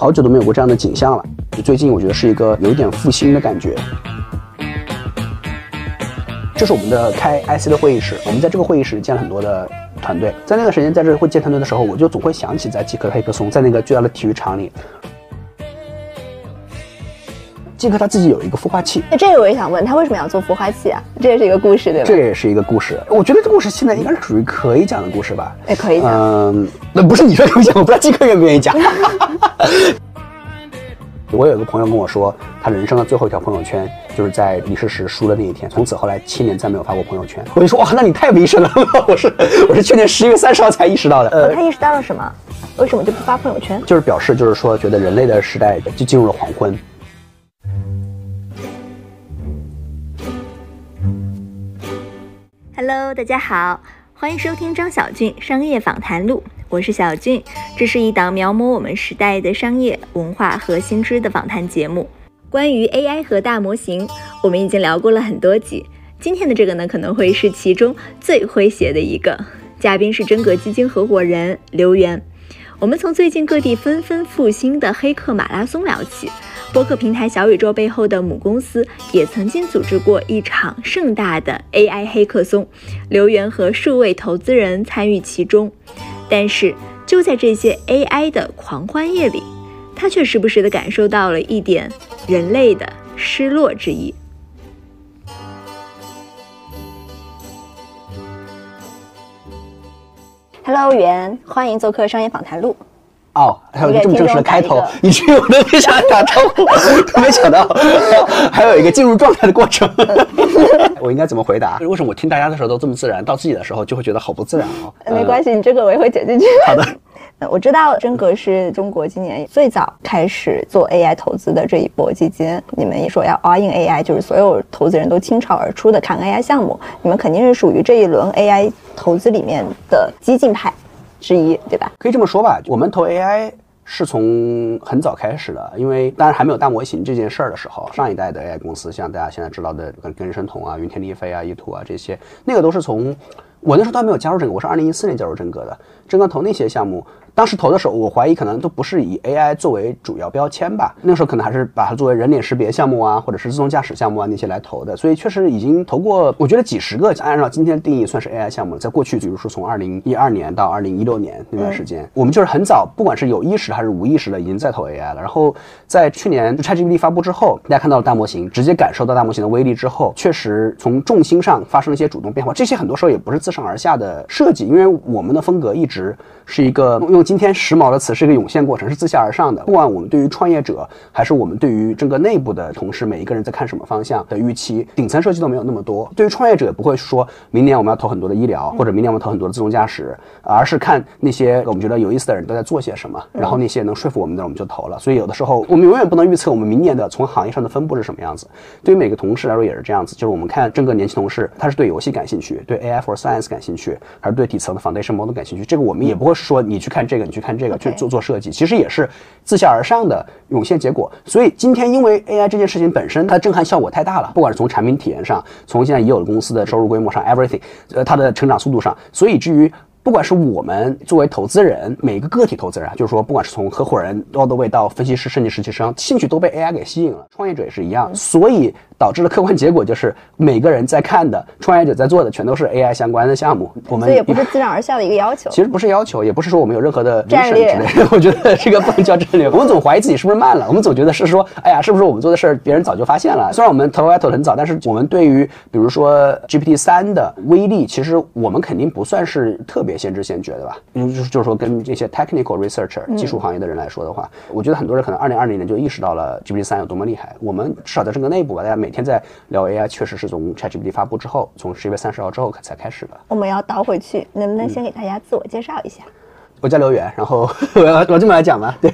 好久都没有过这样的景象了。就最近我觉得是一个有点复兴的感觉。这是我们的开 IC 的会议室，我们在这个会议室见了很多的团队。在那段时间在这会见团队的时候，我就总会想起在极客黑客松，在那个巨大的体育场里。极客他自己有一个孵化器，那这个我也想问他为什么要做孵化器啊？这也是一个故事，对吧？这也是一个故事。我觉得这故事现在应该是属于可以讲的故事吧？哎，可以讲。嗯，那不是你说可以讲，我不知道极客愿不愿意讲。我有一个朋友跟我说，他人生的最后一条朋友圈就是在李世石输的那一天，从此后来七年再没有发过朋友圈。我就说哇，那你太危深了。我是我是去年十一月三十号才意识到的。呃，他意识到了什么？为什么就不发朋友圈？就是表示就是说，觉得人类的时代就进入了黄昏。Hello，大家好，欢迎收听张小俊商业访谈录，我是小俊，这是一档描摹我们时代的商业文化和新知的访谈节目。关于 AI 和大模型，我们已经聊过了很多集，今天的这个呢，可能会是其中最诙谐的一个。嘉宾是真格基金合伙人刘源。我们从最近各地纷纷复兴的黑客马拉松聊起。播客平台小宇宙背后的母公司也曾经组织过一场盛大的 AI 黑客松，刘源和数位投资人参与其中。但是就在这些 AI 的狂欢夜里，他却时不时地感受到了一点人类的失落之意。Hello，源，欢迎做客商业访谈录。哦，还有一个这么正式的开头，以至于我都没想打招呼，没想到还有一个进入状态的过程。我应该怎么回答？为什么我听大家的时候都这么自然，到自己的时候就会觉得好不自然哦？没关系，你这个我也会剪进去。好的。我知道真格是中国今年最早开始做 AI 投资的这一波基金，你们也说要 all in AI，就是所有投资人都倾巢而出的看 AI 项目，你们肯定是属于这一轮 AI 投资里面的激进派。之一，对吧？可以这么说吧。我们投 AI 是从很早开始的，因为当然还没有大模型这件事儿的时候，上一代的 AI 公司，像大家现在知道的，跟跟神童啊、云天丽飞啊、易图啊这些，那个都是从我那时候都还没有加入这个，我是二零一四年加入真格的，真格投那些项目。当时投的时候，我怀疑可能都不是以 AI 作为主要标签吧。那个时候可能还是把它作为人脸识别项目啊，或者是自动驾驶项目啊那些来投的。所以确实已经投过，我觉得几十个，按照今天的定义算是 AI 项目。在过去，比如说从二零一二年到二零一六年那段时间，我们就是很早，不管是有意识还是无意识的，已经在投 AI 了。然后在去年 ChatGPT 发布之后，大家看到了大模型，直接感受到大模型的威力之后，确实从重心上发生了一些主动变化。这些很多时候也不是自上而下的设计，因为我们的风格一直是一个用今天时髦的。词是一个涌现过程，是自下而上的。不管我们对于创业者，还是我们对于整个内部的同事，每一个人在看什么方向的预期，顶层设计都没有那么多。对于创业者，也不会说明年我们要投很多的医疗，或者明年我们投很多的自动驾驶，而是看那些我们觉得有意思的人都在做些什么，然后那些能说服我们的，我们就投了。所以有的时候，我们永远不能预测我们明年的从行业上的分布是什么样子。对于每个同事来说也是这样子，就是我们看整个年轻同事，他是对游戏感兴趣，对 AI for Science 感兴趣，还是对底层的 Foundation Model 感兴趣？这个我们也不会是说你去看这个，你去看这个去。做做设计，其实也是自下而上的涌现结果。所以今天，因为 AI 这件事情本身，它震撼效果太大了，不管是从产品体验上，从现在已有的公司的收入规模上，everything，呃，它的成长速度上，所以至于。不管是我们作为投资人，每个个体投资人啊，就是说，不管是从合伙人 all the way 到分析师、设计师、实习生，兴趣都被 AI 给吸引了。创业者也是一样，所以导致的客观结果就是，每个人在看的，创业者在做的，全都是 AI 相关的项目。我们这也不是自上而下的一个要求。其实不是要求，也不是说我们有任何的战略之类的。我觉得这个不能叫战略。我们总怀疑自己是不是慢了，我们总觉得是说，哎呀，是不是我们做的事儿别人早就发现了？虽然我们投 AI 投的很早，但是我们对于比如说 GPT 三的威力，其实我们肯定不算是特别先知先觉的吧。嗯，就是就是说，跟这些 technical researcher 技术行业的人来说的话，我觉得很多人可能二零二零年就意识到了 GPT 三有多么厉害。我们至少在这个内部吧，大家每天在聊 AI，确实是从 ChatGPT 发布之后，从十一月三十号之后才开始的。我们要倒回去，能不能先给大家自我介绍一下？我叫刘源，然后 我要我这么来讲吧，对，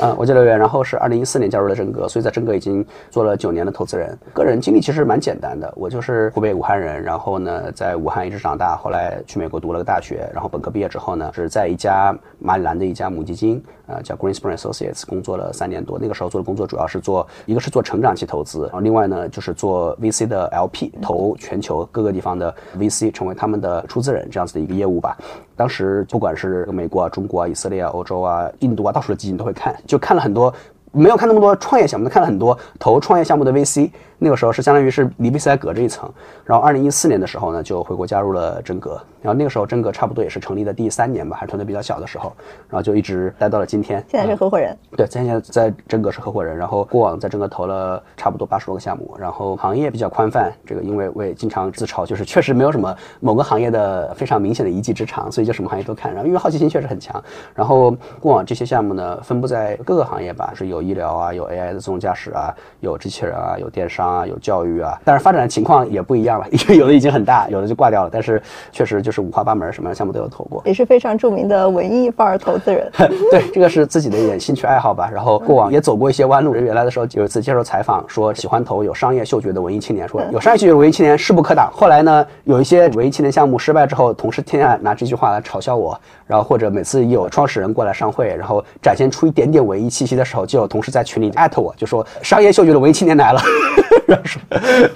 嗯，我叫刘源，然后是二零一四年加入了真格，所以在真格已经做了九年的投资人。个人经历其实蛮简单的，我就是湖北武汉人，然后呢在武汉一直长大，后来去美国读了个大学，然后本科毕业之后呢是在一家马里兰的一家母基金，呃叫 Greenspring Associates 工作了三年多。那个时候做的工作主要是做一个是做成长期投资，然后另外呢就是做 VC 的 LP 投全球各个地方的 VC，成为他们的出资人这样子的一个业务吧。当时不管是美国啊、中国啊、以色列啊、欧洲啊、印度啊，到处的基金都会看，就看了很多。没有看那么多创业项目，看了很多投创业项目的 VC。那个时候是相当于是离 VC 还隔着一层。然后二零一四年的时候呢，就回国加入了真格。然后那个时候真格差不多也是成立的第三年吧，还是团队比较小的时候。然后就一直待到了今天。现在是合伙人。对，现在在真格是合伙人。然后过往在真格投了差不多八十多个项目。然后行业比较宽泛，这个因为我也经常自嘲，就是确实没有什么某个行业的非常明显的一技之长，所以就什么行业都看。然后因为好奇心确实很强。然后过往这些项目呢，分布在各个行业吧，是有医疗啊，有 AI 的自动驾驶啊，有机器人啊，有电商啊，有教育啊。但是发展的情况也不一样了，因为有的已经很大，有的就挂掉了。但是确实就是五花八门，什么样的项目都有投过，也是非常著名的文艺范儿投资人。对，这个是自己的一点兴趣爱好吧。然后过往也走过一些弯路。原来的时候有一次接受采访，说喜欢投有商业嗅觉的文艺青年，说有商业嗅觉的文艺青年势不可挡。后来呢，有一些文艺青年项目失败之后，同事天天拿这句话来嘲笑我。然后或者每次有创始人过来上会，然后展现出一点点文艺气息的时候，就有同事在群里艾特我，就说商业嗅觉的文艺青年来了。然 后说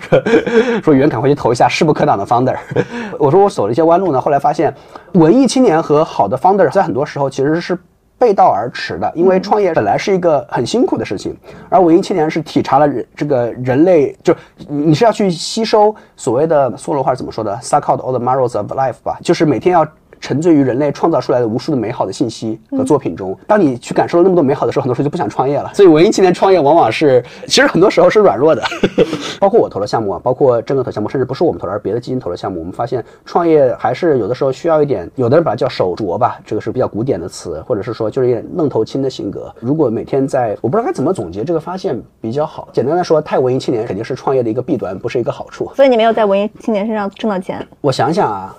说说远赶快去投一下势不可挡的 founder。我说我走了一些弯路呢，后来发现文艺青年和好的 founder 在很多时候其实是背道而驰的，因为创业本来是一个很辛苦的事情，而文艺青年是体察了人这个人类，就你是要去吸收所谓的梭罗话怎么说的，suck out all the marrows of life 吧，就是每天要。沉醉于人类创造出来的无数的美好的信息和作品中。当你去感受了那么多美好的时候，很多时候就不想创业了。所以文艺青年创业往往是，其实很多时候是软弱的。包括我投的项目啊，包括真的投项目，甚至不是我们投的，而别的基金投的项目，我们发现创业还是有的时候需要一点，有的人把它叫手拙吧，这个是比较古典的词，或者是说就是一点愣头青的性格。如果每天在，我不知道该怎么总结这个发现比较好。简单来说，太文艺青年肯定是创业的一个弊端，不是一个好处。所以你没有在文艺青年身上挣到钱。我想想啊。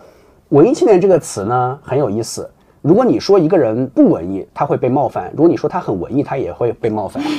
文艺青年这个词呢很有意思。如果你说一个人不文艺，他会被冒犯；如果你说他很文艺，他也会被冒犯。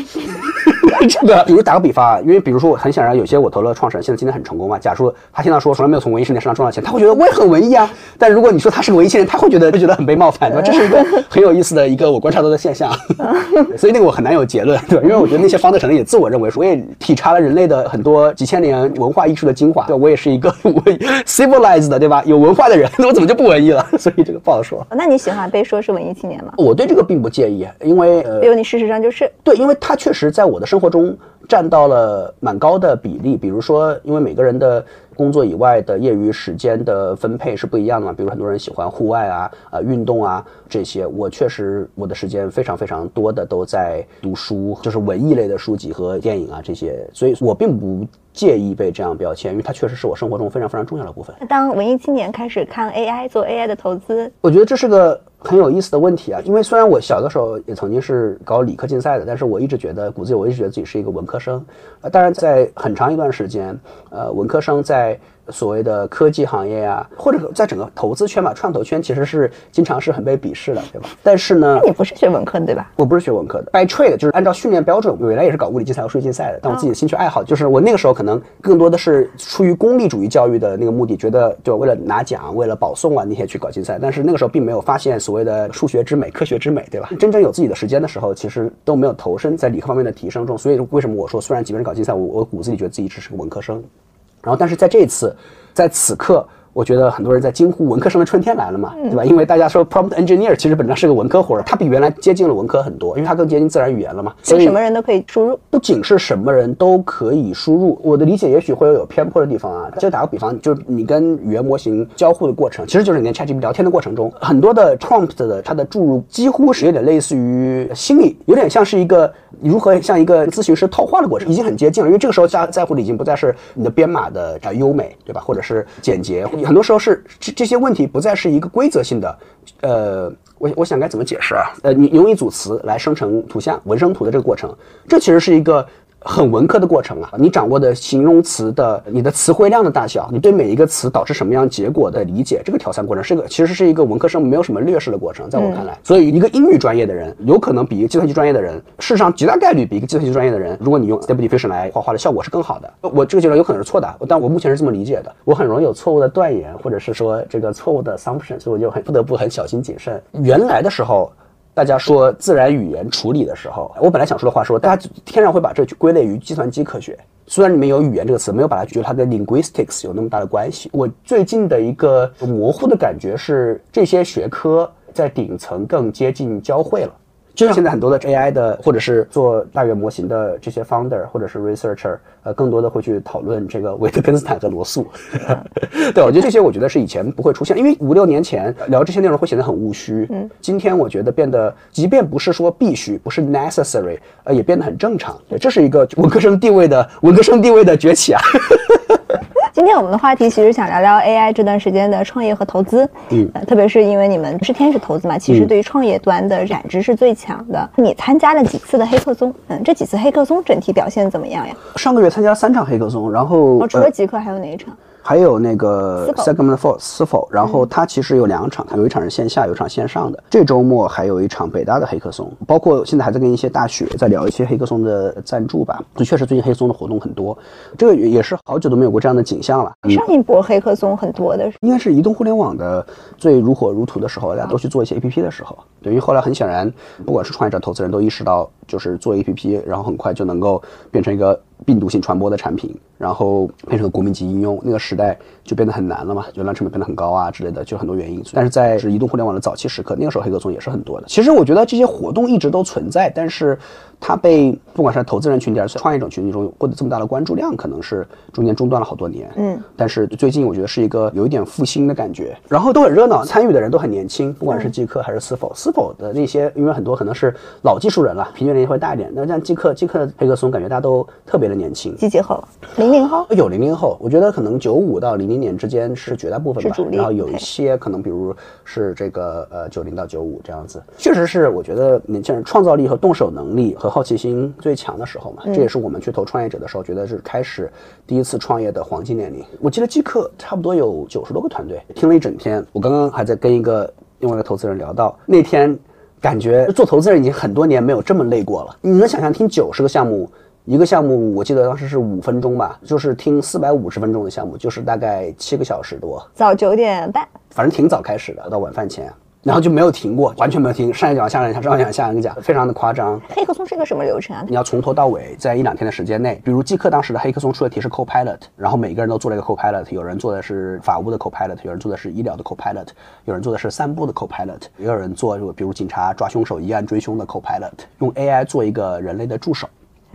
这个，比如打个比方啊，因为比如说，很显然有些我投了创始人，现在今天很成功嘛。假如他现在说从来没有从文艺青年身上赚到钱，他会觉得我也很文艺啊。但如果你说他是个文艺青年，他会觉得会觉得很被冒犯，对吧？这是一个很有意思的一个我观察到的现象。所以那个我很难有结论，对吧？因为我觉得那些方的可能也自我认为说，我也体察了人类的很多几千年文化艺术的精华，对我也是一个我 civilized 的，对吧？有文化的人，那我怎么就不文艺了？所以这个不好说。那你喜欢被说是文艺青年吗？我对这个并不介意，因为呃，因为你事实上就是对，因为他确实在我的生活中。占到了蛮高的比例，比如说，因为每个人的工作以外的业余时间的分配是不一样的嘛，比如很多人喜欢户外啊、呃运动啊这些，我确实我的时间非常非常多的都在读书，就是文艺类的书籍和电影啊这些，所以我并不介意被这样标签，因为它确实是我生活中非常非常重要的部分。当文艺青年开始看 AI 做 AI 的投资，我觉得这是个。很有意思的问题啊，因为虽然我小的时候也曾经是搞理科竞赛的，但是我一直觉得骨子里我一直觉得自己是一个文科生。呃，当然在很长一段时间，呃，文科生在。所谓的科技行业啊，或者在整个投资圈吧，创投圈其实是经常是很被鄙视的，对吧？但是呢，你不是学文科的对吧？我不是学文科的，by trade 就是按照训练标准，我原来也是搞物理竞赛和数学竞赛的。但我自己的兴趣爱好就是，我那个时候可能更多的是出于功利主义教育的那个目的，觉得就为了拿奖、为了保送啊那些去搞竞赛。但是那个时候并没有发现所谓的数学之美、科学之美，对吧？真正有自己的时间的时候，其实都没有投身在理科方面的提升中。所以为什么我说，虽然即便是搞竞赛，我我骨子里觉得自己只是个文科生。然后，但是在这次。在此刻。我觉得很多人在惊呼文科生的春天来了嘛，对吧？因为大家说 prompt engineer 其实本质上是个文科活儿，它比原来接近了文科很多，因为它更接近自然语言了嘛。所以什么人都可以输入，不仅是什么人都可以输入。我的理解也许会有有偏颇的地方啊。就打个比方，就是你跟语言模型交互的过程，其实就是你跟 ChatGPT 聊天的过程中，很多的 prompt 的它的注入几乎是有点类似于心理，有点像是一个如何像一个咨询师套话的过程，已经很接近了。因为这个时候在在乎的已经不再是你的编码的啊优美，对吧？或者是简洁，很多时候是。这这些问题不再是一个规则性的，呃，我我想该怎么解释啊？呃，你用一组词来生成图像、文生图的这个过程，这其实是一个。很文科的过程啊，你掌握的形容词的你的词汇量的大小，你对每一个词导致什么样结果的理解，这个挑战过程是个其实是一个文科生没有什么劣势的过程，在我看来，所以一个英语专业的人有可能比一个计算机专业的人，事实上极大概率比一个计算机专业的人，如果你用 Stable Diffusion 来画画的效果是更好的。我这个结论有可能是错的，但我目前是这么理解的。我很容易有错误的断言，或者是说这个错误的 assumption，所以我就很不得不很小心谨慎。原来的时候。大家说自然语言处理的时候，我本来想说的话说，大家天然会把这归类于计算机科学。虽然里面有语言这个词，没有把它觉得它跟 linguistics 有那么大的关系。我最近的一个模糊的感觉是，这些学科在顶层更接近交汇了。就像现在很多的 AI 的，或者是做大语言模型的这些 founder 或者是 researcher，呃，更多的会去讨论这个维特根斯坦和罗素。对，我觉得这些我觉得是以前不会出现，因为五六年前聊这些内容会显得很务虚。嗯，今天我觉得变得，即便不是说必须，不是 necessary，呃，也变得很正常。对，这是一个文科生地位的文科生地位的崛起啊。今天我们的话题其实想聊聊 AI 这段时间的创业和投资，嗯，特别是因为你们是天使投资嘛，其实对于创业端的感知是最强的。你参加了几次的黑客松？嗯，这几次黑客松整体表现怎么样呀？上个月参加三场黑客松，然后除了极客还有哪一场？还有那个 Segment Four 是否？然后它其实有两场，它有一场是线下，有一场线上的。这周末还有一场北大的黑客松，包括现在还在跟一些大学在聊一些黑客松的赞助吧。就确实最近黑客松的活动很多，这个也是好久都没有过这样的景象了。上一波黑客松很多的，应该是移动互联网的最如火如荼的时候，大家都去做一些 APP 的时候。对于后来很显然，不管是创业者、投资人都意识到，就是做 APP，然后很快就能够变成一个。病毒性传播的产品，然后变成了国民级应用，那个时代就变得很难了嘛，流量成本变得很高啊之类的，就很多原因。但是在是移动互联网的早期时刻，那个时候黑客松也是很多的。其实我觉得这些活动一直都存在，但是它被不管是投资人群体还是创业者群体中获得这么大的关注量，可能是中间中断了好多年。嗯，但是最近我觉得是一个有一点复兴的感觉，然后都很热闹，参与的人都很年轻，不管是即刻还是思否，思否的那些，因为很多可能是老技术人了，平均年龄会大一点。那像即刻，即刻黑客松感觉大家都特别的年轻，集结后，零零零后有零零后，我觉得可能九五到零零年之间是绝大部分吧，然后有一些可能，比如是这个呃九零到九五这样子，确实是我觉得年轻人创造力和动手能力和好奇心最强的时候嘛，这也是我们去投创业者的时候，觉得是开始第一次创业的黄金年龄。我记得即刻差不多有九十多个团队，听了一整天。我刚刚还在跟一个另外一个投资人聊到，那天感觉做投资人已经很多年没有这么累过了。你能想象听九十个项目？一个项目，我记得当时是五分钟吧，就是听四百五十分钟的项目，就是大概七个小时多。早九点半，反正挺早开始的，到晚饭前。然后就没有停过，完全没有停，上一讲下一讲，上一讲下一讲，非常的夸张。黑客松是一个什么流程啊？你要从头到尾，在一两天的时间内，比如即刻当时的黑客松出的题是 Copilot，然后每个人都做了一个 Copilot，有人做的是法务的 Copilot，有人做的是医疗的 Copilot，有人做的是散步的 Copilot，也有人做比如警察抓凶手、一案追凶的 Copilot，用 AI 做一个人类的助手。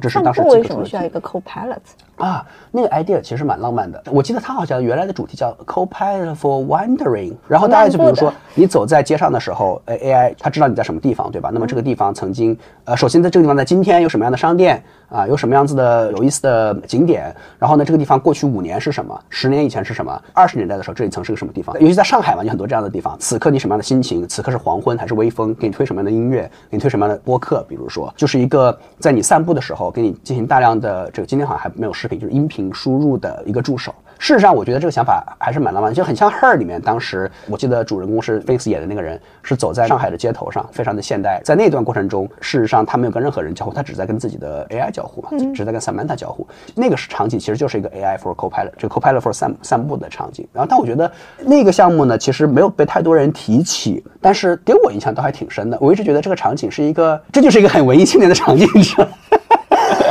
这是当时为什么需要一个 Copilot 啊？那个 idea 其实蛮浪漫的。我记得它好像原来的主题叫 Copilot for Wandering。然后大家就比如说，你走在街上的时候，呃，AI 它知道你在什么地方，对吧？那么这个地方曾经，呃，首先在这个地方在今天有什么样的商店啊？有什么样子的有意思的景点？然后呢，这个地方过去五年是什么？十年以前是什么？二十年代的时候这里曾是个什么地方？尤其在上海嘛，有很多这样的地方。此刻你什么样的心情？此刻是黄昏还是微风？给你推什么样的音乐？给你推什么样的播客？比如说，就是一个在你散步的时候给你进行大量的这个，今天好像还没有视频，就是音频输入的一个助手。事实上，我觉得这个想法还是蛮浪漫，就很像《Her》里面当时，我记得主人公是 Felix 演的那个人，是走在上海的街头上，非常的现代。在那段过程中，事实上他没有跟任何人交互，他只在跟自己的 AI 交互嘛，只在跟 Samantha 交互。那个是场景，其实就是一个 AI for Copilot，这个 Copilot for 散散步的场景。然后，但我觉得那个项目呢，其实没有被太多人提起，但是给我印象都还挺深的。我一直觉得这个场景是一个，这就是一个很文艺青年的场景，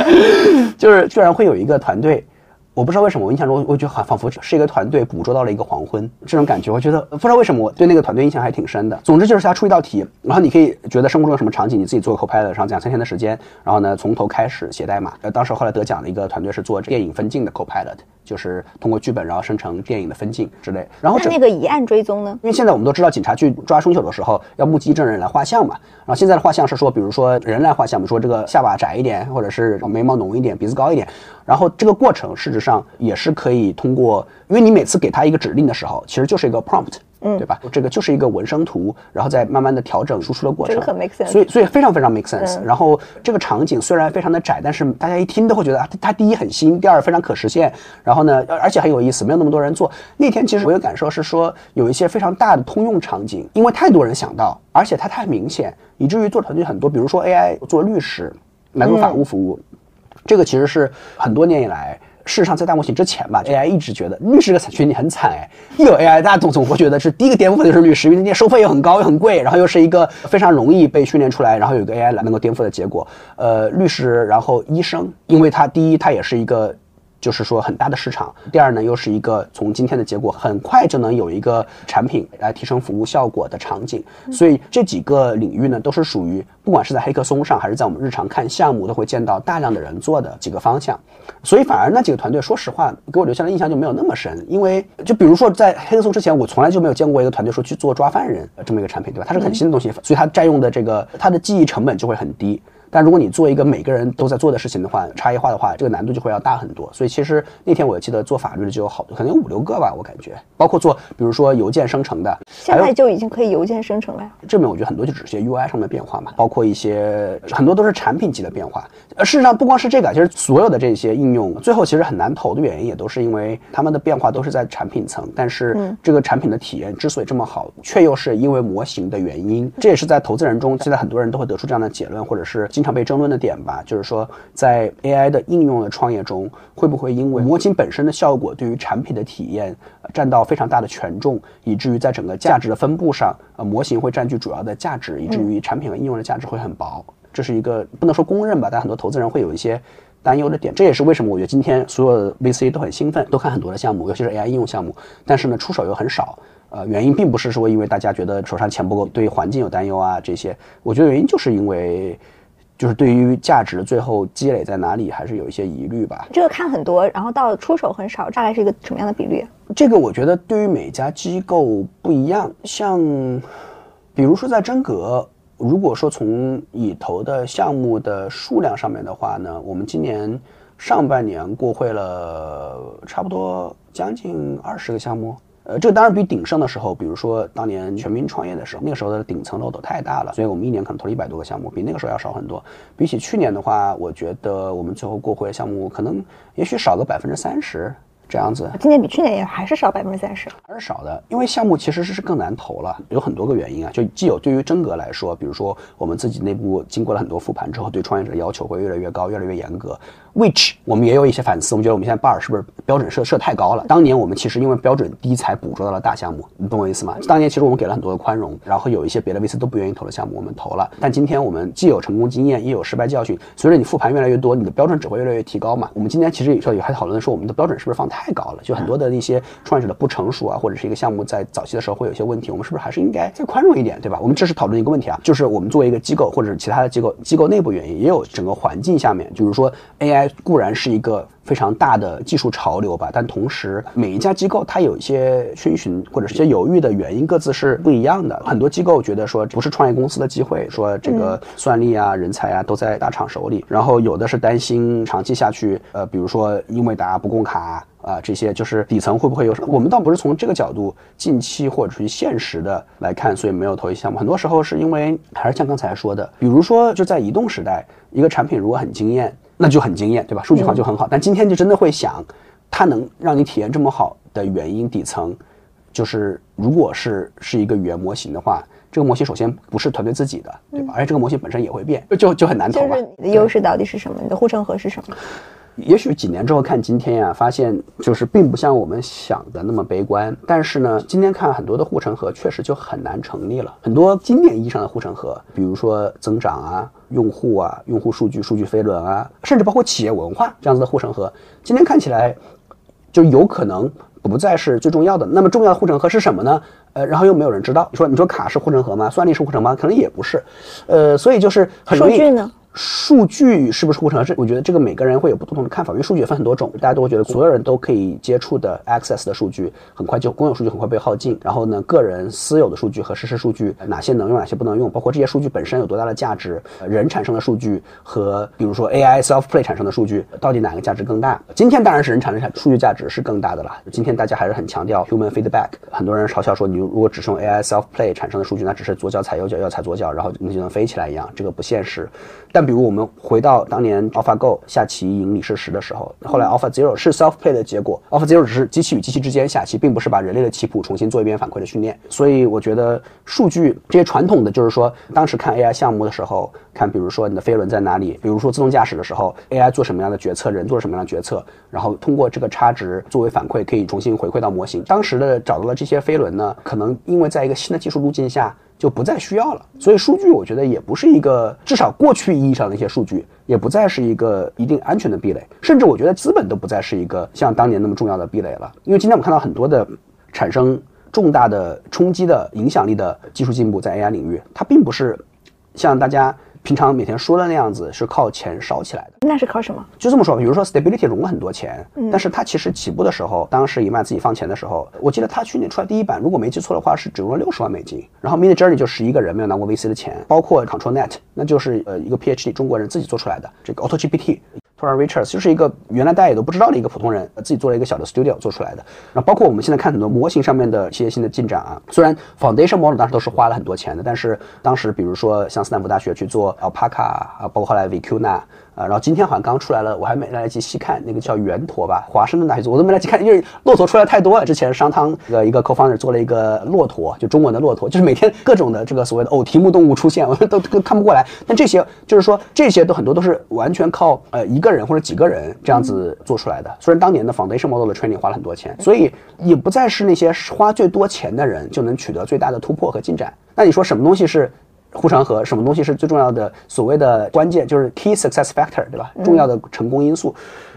就是居然会有一个团队。我不知道为什么，我印象中我觉得好仿佛是一个团队捕捉到了一个黄昏这种感觉。我觉得不知道为什么我对那个团队印象还挺深的。总之就是他出一道题，然后你可以觉得生活中有什么场景，你自己做 Copilot，然后两三天的时间，然后呢从头开始写代码。呃，当时后来得奖的一个团队是做电影分镜的 Copilot，就是通过剧本然后生成电影的分镜之类。然后那个疑案追踪呢？因为现在我们都知道警察去抓凶手的时候要目击证人来画像嘛。然后现在的画像是说，比如说人来画像，比如说这个下巴窄一点，或者是眉毛浓一点，鼻子高一点。然后这个过程事实上也是可以通过，因为你每次给他一个指令的时候，其实就是一个 prompt，嗯，对吧？这个就是一个文生图，然后再慢慢的调整输出的过程，很 make sense。所以所以非常非常 make sense。然后这个场景虽然非常的窄，但是大家一听都会觉得啊，它第一很新，第二非常可实现，然后呢，而且很有意思，没有那么多人做。那天其实我有感受是说，有一些非常大的通用场景，因为太多人想到，而且它太明显，以至于做团队很多，比如说 AI 做律师来做法务服务。这个其实是很多年以来，事实上在大模型之前吧，AI 一直觉得律师这个群体很惨哎。一有 AI，大家总总会觉得是第一个颠覆的就是律师，因为那收费又很高又很贵，然后又是一个非常容易被训练出来，然后有一个 AI 来能够颠覆的结果。呃，律师，然后医生，因为他第一他也是一个就是说很大的市场；第二呢，又是一个从今天的结果很快就能有一个产品来提升服务效果的场景。所以这几个领域呢，都是属于不管是在黑客松上，还是在我们日常看项目，都会见到大量的人做的几个方向。所以反而那几个团队，说实话，给我留下的印象就没有那么深。因为就比如说在黑客松之前，我从来就没有见过一个团队说去做抓犯人这么一个产品，对吧？它是很新的东西，所以它占用的这个它的记忆成本就会很低。但如果你做一个每个人都在做的事情的话，差异化的话，这个难度就会要大很多。所以其实那天我记得做法律的就有好多，可能有五六个吧，我感觉，包括做比如说邮件生成的，现在就已经可以邮件生成了呀。这边我觉得很多就只是些 UI 上的变化嘛，包括一些很多都是产品级的变化。呃，事实上不光是这个，其实所有的这些应用最后其实很难投的原因，也都是因为他们的变化都是在产品层，但是这个产品的体验之所以这么好，却又是因为模型的原因。这也是在投资人中，现在很多人都会得出这样的结论，或者是经常被争论的点。吧，就是说，在 AI 的应用的创业中，会不会因为模型本身的效果对于产品的体验占到非常大的权重，以至于在整个价值的分布上，呃，模型会占据主要的价值，以至于产品和应用的价值会很薄。这是一个不能说公认吧，但很多投资人会有一些担忧的点。这也是为什么我觉得今天所有的 VC 都很兴奋，都看很多的项目，尤其是 AI 应用项目，但是呢，出手又很少。呃，原因并不是说因为大家觉得手上钱不够，对环境有担忧啊这些。我觉得原因就是因为。就是对于价值最后积累在哪里，还是有一些疑虑吧。这个看很多，然后到出手很少，大概是一个什么样的比率？这个我觉得对于每家机构不一样。像，比如说在真格，如果说从已投的项目的数量上面的话呢，我们今年上半年过会了差不多将近二十个项目。呃，这个当然比鼎盛的时候，比如说当年全民创业的时候，那个时候的顶层漏斗太大了，所以我们一年可能投了一百多个项目，比那个时候要少很多。比起去年的话，我觉得我们最后过会的项目可能也许少个百分之三十。这样子，今年比去年也还是少百分之三十，还是少的，因为项目其实是更难投了，有很多个原因啊。就既有对于真格来说，比如说我们自己内部经过了很多复盘之后，对创业者的要求会越来越高，越来越严格。Which 我们也有一些反思，我们觉得我们现在 bar 是不是标准设设太高了？当年我们其实因为标准低才捕捉到了大项目，你懂我意思吗？当年其实我们给了很多的宽容，然后有一些别的 VC 都不愿意投的项目，我们投了。但今天我们既有成功经验，也有失败教训。随着你复盘越来越多，你的标准只会越来越提高嘛。我们今天其实有时候也还讨论说，我们的标准是不是放太高了？就很多。的一些创业者的不成熟啊，或者是一个项目在早期的时候会有一些问题，我们是不是还是应该再宽容一点，对吧？我们这是讨论一个问题啊，就是我们作为一个机构或者是其他的机构，机构内部原因也有整个环境下面，就是说 AI 固然是一个。非常大的技术潮流吧，但同时每一家机构它有一些逡巡或者是一些犹豫的原因，各自是不一样的。很多机构觉得说不是创业公司的机会，说这个算力啊、人才啊都在大厂手里，然后有的是担心长期下去，呃，比如说英伟达不供卡啊，这些就是底层会不会有什么？我们倒不是从这个角度近期或者是现实的来看，所以没有投一项目。很多时候是因为还是像刚才说的，比如说就在移动时代，一个产品如果很惊艳。那就很惊艳，对吧？数据好就很好，但今天就真的会想，它能让你体验这么好的原因底层，就是如果是是一个语言模型的话，这个模型首先不是团队自己的，对吧？而且这个模型本身也会变，就就很难投就是你的优势到底是什么？你的护城河是什么？也许几年之后看今天呀，发现就是并不像我们想的那么悲观。但是呢，今天看很多的护城河确实就很难成立了。很多经典意义上的护城河，比如说增长啊、用户啊、用户数据、数据飞轮啊，甚至包括企业文化这样子的护城河，今天看起来就有可能不再是最重要的。那么重要的护城河是什么呢？呃，然后又没有人知道。你说你说卡是护城河吗？算力是护城吗？可能也不是。呃，所以就是很容易。数据呢？数据是不是护城河？这我觉得这个每个人会有不同的看法，因为数据也分很多种，大家都会觉得所有人都可以接触的 access 的数据，很快就公有数据很快被耗尽。然后呢，个人私有的数据和实时数据哪些能用，哪些不能用，包括这些数据本身有多大的价值，人产生的数据和比如说 AI self play 产生的数据，到底哪个价值更大？今天当然是人产生的数据价值是更大的了。今天大家还是很强调 human feedback，很多人嘲笑说，你如果只是用 AI self play 产生的数据，那只是左脚踩右脚，右踩左脚，然后你就能飞起来一样，这个不现实。但比如我们回到当年 AlphaGo 下棋赢李世石的时候，后来 AlphaZero 是 self play 的结果，AlphaZero 只是机器与机器之间下棋，并不是把人类的棋谱重新做一遍反馈的训练。所以我觉得数据这些传统的，就是说当时看 AI 项目的时候，看比如说你的飞轮在哪里，比如说自动驾驶的时候，AI 做什么样的决策，人做什么样的决策，然后通过这个差值作为反馈，可以重新回馈到模型。当时的找到了这些飞轮呢，可能因为在一个新的技术路径下。就不再需要了。所以数据我觉得也不是一个，至少过去意义上的一些数据也不再是一个一定安全的壁垒，甚至我觉得资本都不再是一个像当年那么重要的壁垒了。因为今天我们看到很多的产生重大的冲击的影响力的技术进步在 AI 领域，它并不是像大家。平常每天说的那样子是靠钱烧起来的，那是靠什么？就这么说，比如说 Stability 融了很多钱，但是它其实起步的时候，当时一曼自己放钱的时候，我记得他去年出来第一版，如果没记错的话，是只融了六十万美金。然后 Mini Journey 就十一个人没有拿过 VC 的钱，包括 Control Net，那就是呃一个 PhD 中国人自己做出来的这个突然，Richards 就是一个原来大家也都不知道的一个普通人，自己做了一个小的 studio 做出来的。那包括我们现在看很多模型上面的一些新的进展啊，虽然 foundation model 当时都是花了很多钱的，但是当时比如说像斯坦福大学去做 Alpaca 啊，包括后来 Vicuna。啊，然后今天好像刚出来了，我还没来得及细看那个叫圆驼吧，华盛顿大学做，我都没来得及看，因为骆驼出来太多了。之前商汤的一个 co-founder 做了一个骆驼，就中文的骆驼，就是每天各种的这个所谓的偶题目动物出现，我都都看不过来。但这些就是说这些都很多都是完全靠呃一个人或者几个人这样子做出来的。虽然当年的 foundation model 的 training 花了很多钱，所以也不再是那些花最多钱的人就能取得最大的突破和进展。那你说什么东西是？护城河什么东西是最重要的？所谓的关键就是 key success factor，对吧？重要的成功因素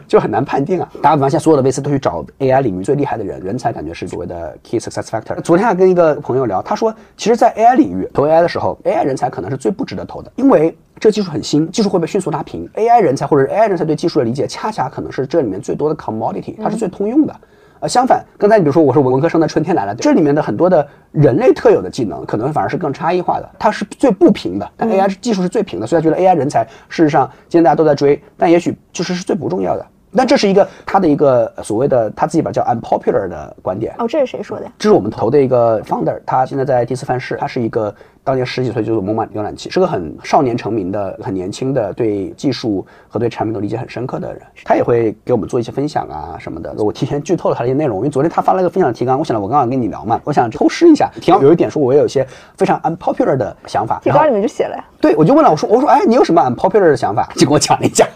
就很难判定啊。大家发现所有的 VC 都去找 AI 领域最厉害的人，人才感觉是所谓的 key success factor。昨天还跟一个朋友聊，他说，其实，在 AI 领域投 AI 的时候，AI 人才可能是最不值得投的，因为这技术很新，技术会被迅速拉平。AI 人才或者 AI 人才对技术的理解，恰恰可能是这里面最多的 commodity，它是最通用的。呃，相反，刚才你比如说我是文科生的春天来了，这里面的很多的人类特有的技能，可能反而是更差异化的，它是最不平的。但 AI 技术是最平的，所以他觉得 AI 人才事实上今天大家都在追，但也许就是是最不重要的。那这是一个他的一个所谓的他自己把叫 unpopular 的观点。哦，这是谁说的？这是我们投的一个 founder，他现在在第四范式，他是一个。当年十几岁就做猛犸浏览器，是个很少年成名的、很年轻的，对技术和对产品都理解很深刻的人。他也会给我们做一些分享啊什么的。我提前剧透了他的一些内容，因为昨天他发了一个分享提纲，我想我刚刚跟你聊嘛，我想偷师一下。提纲有一点说，我有一些非常 unpopular 的想法。提纲里面就写了呀。对，我就问了，我说我说哎，你有什么 unpopular 的想法？就跟我讲了一下。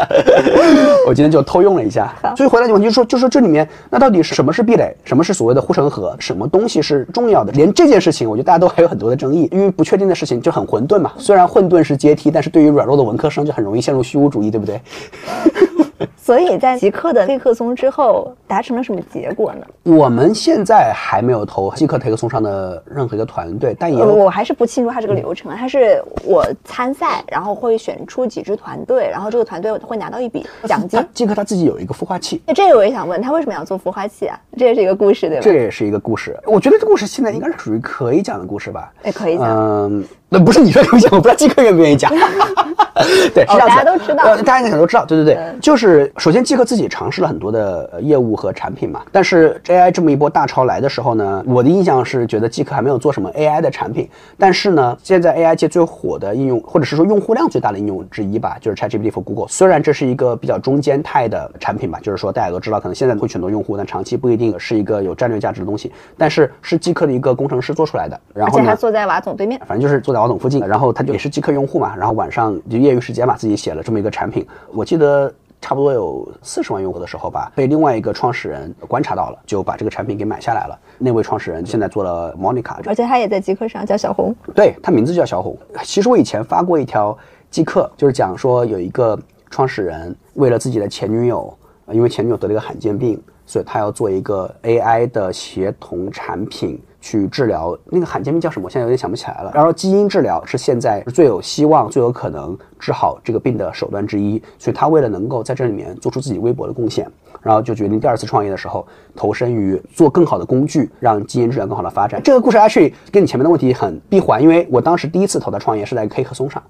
我今天就偷用了一下。所以回来问题就说，就说这里面那到底是什么是壁垒，什么是所谓的护城河，什么东西是重要的？连这件事情，我觉得大家都还有很多的争议，因为不确定的。事情就很混沌嘛，虽然混沌是阶梯，但是对于软弱的文科生就很容易陷入虚无主义，对不对？所以在极客的黑客松之后达成了什么结果呢？我们现在还没有投极客黑客松上的任何一个团队，但也我还是不清楚它这个流程啊。它是我参赛，然后会选出几支团队，然后这个团队会拿到一笔奖金。极客他自己有一个孵化器，那这个我也想问他为什么要做孵化器啊？这也是一个故事，对吧？这也是一个故事。我觉得这故事现在应该是属于可以讲的故事吧？哎，可以讲。嗯。那不是你说可以讲，我不知道极客愿不愿意讲。对，是这样子。大家都知道，呃，大家应该都知道。对对对，就是首先季克自己尝试了很多的业务和产品嘛。但是 AI 这么一波大潮来的时候呢，我的印象是觉得季克还没有做什么 AI 的产品。但是呢，现在 AI 界最火的应用，或者是说用户量最大的应用之一吧，就是 ChatGPT for Google。虽然这是一个比较中间态的产品吧，就是说大家都知道，可能现在会选择用户，但长期不一定是一个有战略价值的东西。但是是季克的一个工程师做出来的，然后而且还坐在瓦总对面，反正就是坐在。瓦总附近，然后他就也是季克用户嘛，然后晚上就业余时间吧，自己写了这么一个产品。我记得差不多有四十万用户的时候吧，被另外一个创始人观察到了，就把这个产品给买下来了。那位创始人现在做了 Monica，而且他也在极客上叫小红，对他名字叫小红。其实我以前发过一条极客，就是讲说有一个创始人为了自己的前女友，因为前女友得了一个罕见病，所以他要做一个 AI 的协同产品。去治疗那个罕见病叫什么？我现在有点想不起来了。然后基因治疗是现在最有希望、最有可能治好这个病的手段之一。所以他为了能够在这里面做出自己微薄的贡献，然后就决定第二次创业的时候投身于做更好的工具，让基因治疗更好的发展。这个故事 actually 跟你前面的问题很闭环，因为我当时第一次投的创业是在一个黑客松上，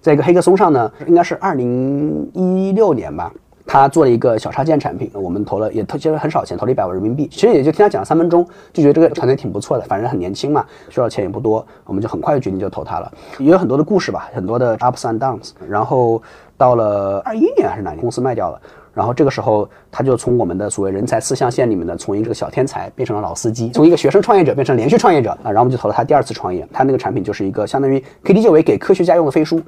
在一个黑客松上呢，应该是二零一六年吧。他做了一个小插件产品，我们投了也投，其实很少钱，投了一百万人民币。其实也就听他讲了三分钟，就觉得这个团队挺不错的，反正很年轻嘛，需要钱也不多，我们就很快就决定就投他了。也有很多的故事吧，很多的 ups and downs。然后到了二一年还是哪年，公司卖掉了。然后这个时候他就从我们的所谓人才四象限里面的从一个小天才变成了老司机，从一个学生创业者变成连续创业者啊。然后我们就投了他第二次创业，他那个产品就是一个相当于可以理解为给科学家用的飞书。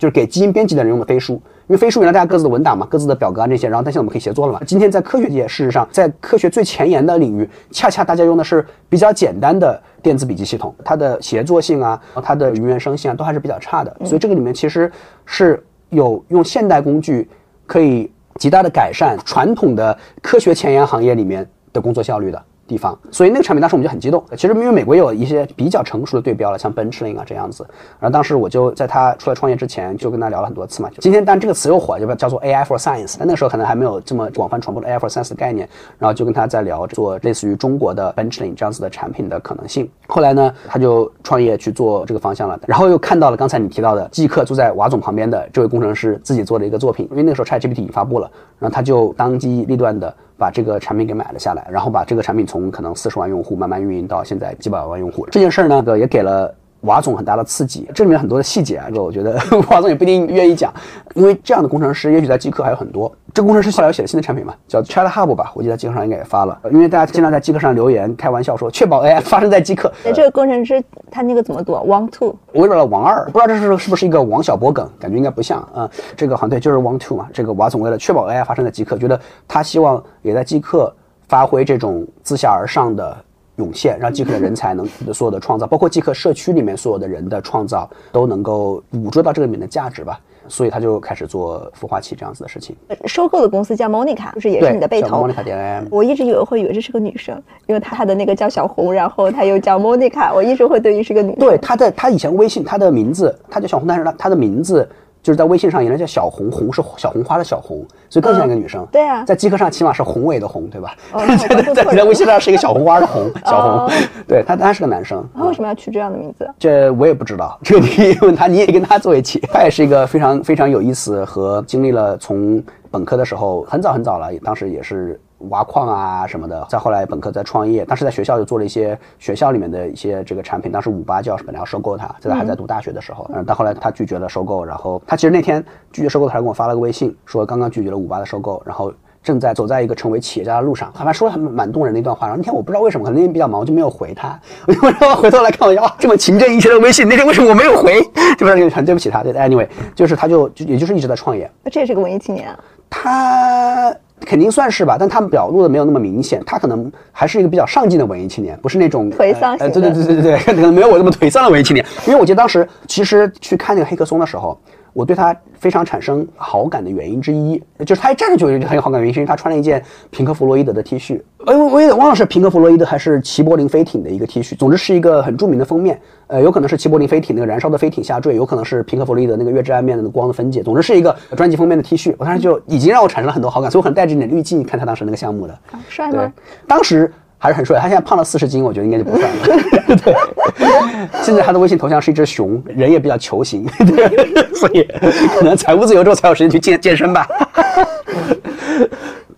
就是给基因编辑的人用的飞书。因为飞书原来大家各自的文档嘛，各自的表格啊那些，然后但现在我们可以协作了嘛。今天在科学界，事实上在科学最前沿的领域，恰恰大家用的是比较简单的电子笔记系统，它的协作性啊，它的语言生性啊，都还是比较差的。所以这个里面其实是有用现代工具可以极大的改善传统的科学前沿行业里面的工作效率的。地方，所以那个产品当时我们就很激动。其实因为美国有一些比较成熟的对标了，像 Benchling 啊这样子。然后当时我就在他出来创业之前就跟他聊了很多次嘛。今天，但这个词又火，就叫做 AI for Science。但那时候可能还没有这么广泛传播的 AI for Science 的概念。然后就跟他在聊做类似于中国的 Benchling 这样子的产品的可能性。后来呢，他就创业去做这个方向了。然后又看到了刚才你提到的即刻坐在瓦总旁边的这位工程师自己做的一个作品。因为那个时候 ChatGPT 已经发布了，然后他就当机立断的。把这个产品给买了下来，然后把这个产品从可能四十万用户慢慢运营到现在几百万用户。这件事儿呢，也给了瓦总很大的刺激。这里面很多的细节啊，我觉得 瓦总也不一定愿意讲，因为这样的工程师也许在极客还有很多。这个工程师后来又写了新的产品嘛，叫 Chat Hub 吧，我记得极客上应该也发了。因为大家经常在极客上留言开玩笑说，确保 AI 发生在极客。那这个工程师他那个怎么读？Wang Two，微软的王二，不知道这是是不是一个王小波梗，感觉应该不像啊。这个好像对，就是 One Two 嘛。这个瓦总为了确保 AI 发生在极客，觉得他希望也在极客。发挥这种自下而上的涌现，让极客的人才能所有的创造，包括极客社区里面所有的人的创造，都能够捕捉到这个里面的价值吧。所以他就开始做孵化器这样子的事情。收购的公司叫 Monica，就是也是你的背头。Monica 点我一直以为会以为这是个女生，因为她的那个叫小红，然后她又叫 Monica，我一直会对于是个女。对，她的她以前微信她的名字，她叫小红，但是她她的名字。就是在微信上原来叫小红，红是小红花的小红，所以更像一个女生。对啊，在机壳上起码是宏伟的宏，对吧？在在微信上是一个小红花的红，小红。对他，他是个男生。他为什么要取这样的名字？这我也不知道，这个你问他，你也跟他坐一起。他也是一个非常非常有意思和经历了从本科的时候很早很早了，当时也是。挖矿啊什么的，再后来本科在创业，当时在学校就做了一些学校里面的一些这个产品。当时五八教本来要收购他，在他还在读大学的时候，嗯，但后来他拒绝了收购。然后他其实那天拒绝收购，他还给我发了个微信，说刚刚拒绝了五八的收购，然后正在走在一个成为企业家的路上。他还说了蛮动人的一段话。然后那天我不知道为什么，可能那天比较忙，我就没有回他。我就回头来看，我哇，这么情真意切的微信，那天为什么我没有回？就不是很对不起他。对，anyway，就是他就就也就是一直在创业。那这也是个文艺青年啊。他。肯定算是吧，但他们表露的没有那么明显。他可能还是一个比较上进的文艺青年，不是那种颓丧对对对对对，可能没有我这么颓丧的文艺青年。因为我记得当时其实去看那个黑客松的时候。我对他非常产生好感的原因之一，就是他一站上去我就很有好感，原因是因为他穿了一件平克·弗洛伊德的 T 恤。哎，我我有点忘了是平克·弗洛伊德还是齐柏林飞艇的一个 T 恤。总之是一个很著名的封面。呃，有可能是齐柏林飞艇那个燃烧的飞艇下坠，有可能是平克·弗洛伊德那个月之暗面的光的分解。总之是一个专辑封面的 T 恤。我当时就已经让我产生了很多好感，所以我可能带着一点滤镜看他当时那个项目的。帅吗？当时。还是很帅，他现在胖了四十斤，我觉得应该就不帅了。对，现在他的微信头像是一只熊，人也比较球形，对所以可能财务自由之后才有时间去健健身吧。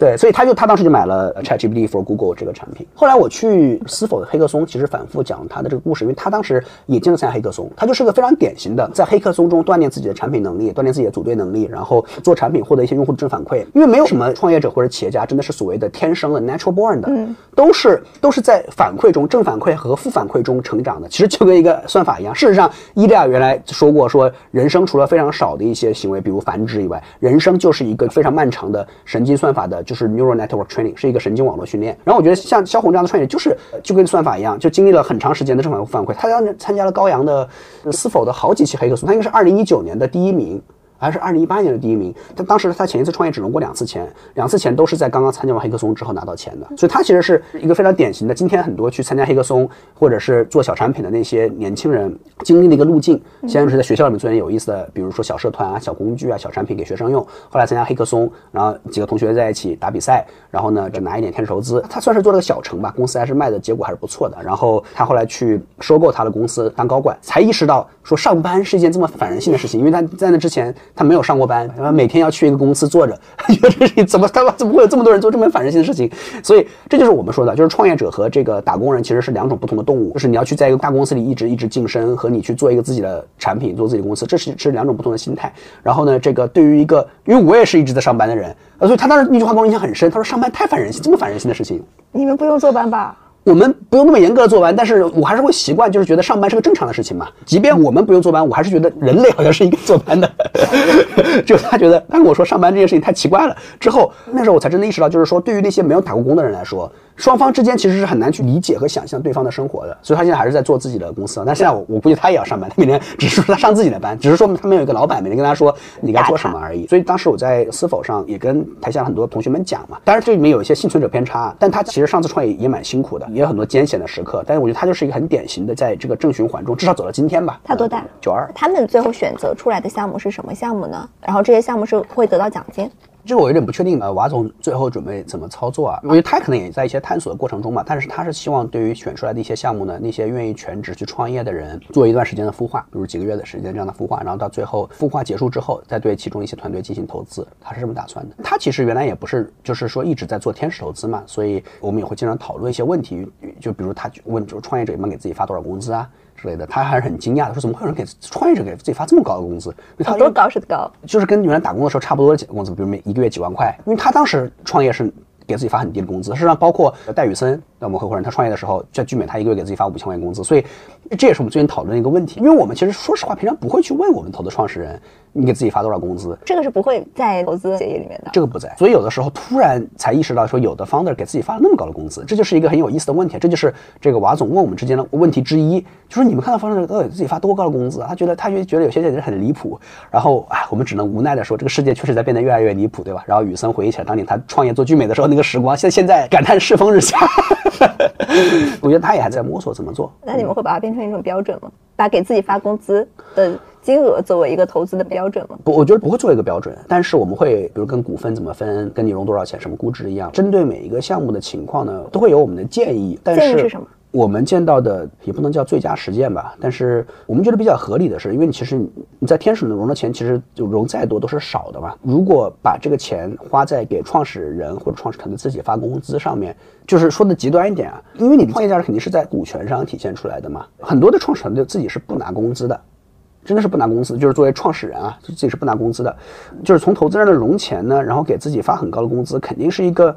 对，所以他就他当时就买了 ChatGPT for Google 这个产品。后来我去思否的黑客松，其实反复讲他的这个故事，因为他当时也经常参加黑客松，他就是个非常典型的在黑客松中锻炼自己的产品能力，锻炼自己的组队能力，然后做产品获得一些用户的正反馈。因为没有什么创业者或者企业家真的是所谓的天生的 natural born 的，都是都是在反馈中正反馈和负反馈中成长的。其实就跟一个算法一样。事实上，伊利亚原来说过，说人生除了非常少的一些行为，比如繁殖以外，人生就是一个非常漫长的神经算法的。就是 neural network training 是一个神经网络训练，然后我觉得像肖红这样的创业就是就跟算法一样，就经历了很长时间的正反反馈。他当参加了高阳的思否的好几期黑客松，他应该是二零一九年的第一名。还是二零一八年的第一名，他当时他前一次创业只融过两次钱，两次钱都是在刚刚参加完黑客松之后拿到钱的，所以他其实是一个非常典型的。今天很多去参加黑客松或者是做小产品的那些年轻人经历的一个路径，先是在学校里面做点有意思的，比如说小社团啊、小工具啊、小产品给学生用，后来参加黑客松，然后几个同学在一起打比赛，然后呢就拿一点天使投资，他算是做了个小成吧，公司还是卖的结果还是不错的。然后他后来去收购他的公司当高管，才意识到说上班是一件这么反人性的事情，因为他在那之前他没有上过班。然后每天要去一个公司坐着，怎么他妈怎么会有这么多人做这么反人性的事情？所以这就是我们说的，就是创业者和这个打工人其实是两种不同的动物。就是你要去在一个大公司里一直一直晋升，和你去做一个自己的产品，做自己的公司，这是是两种不同的心态。然后呢，这个对于一个，因为我也是一直在上班的人，所以他当时那句话给我印象很深。他说上班太反人性，这么反人性的事情，你们不用坐班吧？我们不用那么严格的坐班，但是我还是会习惯，就是觉得上班是个正常的事情嘛。即便我们不用坐班，我还是觉得人类好像是应该坐班的。就他觉得，他跟我说上班这件事情太奇怪了。之后那时候我才真的意识到，就是说对于那些没有打过工的人来说。双方之间其实是很难去理解和想象对方的生活的，所以他现在还是在做自己的公司。但现在我我估计他也要上班，他每天只是说他上自己的班，只是说他们有一个老板每天跟他说你该做什么而已。所以当时我在私否上也跟台下很多同学们讲嘛，当然这里面有一些幸存者偏差，但他其实上次创业也蛮辛苦的，也有很多艰险的时刻。但是我觉得他就是一个很典型的在这个正循环中至少走到今天吧。他多大？九二。他们最后选择出来的项目是什么项目呢？然后这些项目是会得到奖金？这个我有点不确定呃，瓦总最后准备怎么操作啊？我觉得他可能也在一些探索的过程中嘛，但是他是希望对于选出来的一些项目呢，那些愿意全职去创业的人，做一段时间的孵化，比如几个月的时间这样的孵化，然后到最后孵化结束之后，再对其中一些团队进行投资，他是这么打算的。他其实原来也不是，就是说一直在做天使投资嘛，所以我们也会经常讨论一些问题，就比如他问，就是创业者一般给自己发多少工资啊？之类的，他还是很惊讶的，说怎么会有人给创业者给自己发这么高的工资？他多高是高，就是跟原来打工的时候差不多的工资，比如每一个月几万块。因为他当时创业是给自己发很低的工资，实际上包括戴宇森，我们合伙人，他创业的时候在聚美，他一个月给自己发五千块钱工资，所以这也是我们最近讨论的一个问题。因为我们其实说实话，平常不会去问我们投的创始人。你给自己发多少工资？这个是不会在投资协议里面的。这个不在，所以有的时候突然才意识到，说有的 founder 给自己发了那么高的工资，这就是一个很有意思的问题。这就是这个瓦总问我们之间的问题之一，就是你们看到 founder 都给自己发多高的工资？他觉得他就觉得有些人很离谱。然后哎，我们只能无奈的说，这个世界确实在变得越来越离谱，对吧？然后雨森回忆起来当年他创业做聚美的时候那个时光，现现在感叹世风日下。我觉得他也还在摸索怎么做。那你们会把它变成一种标准吗？把给自己发工资的。金额作为一个投资的标准吗？不，我觉得不会作为一个标准，但是我们会，比如跟股份怎么分，跟你融多少钱，什么估值一样，针对每一个项目的情况呢，都会有我们的建议。建议是什么？我们见到的也不能叫最佳实践吧，但是我们觉得比较合理的是，因为你其实你在天使轮融的钱，其实就融再多都是少的嘛。如果把这个钱花在给创始人或者创始团队自己发工资上面，就是说的极端一点啊，因为你创业价值肯定是在股权上体现出来的嘛。很多的创始团队自己是不拿工资的。真的是不拿工资，就是作为创始人啊，自己是不拿工资的，就是从投资人的融钱呢，然后给自己发很高的工资，肯定是一个，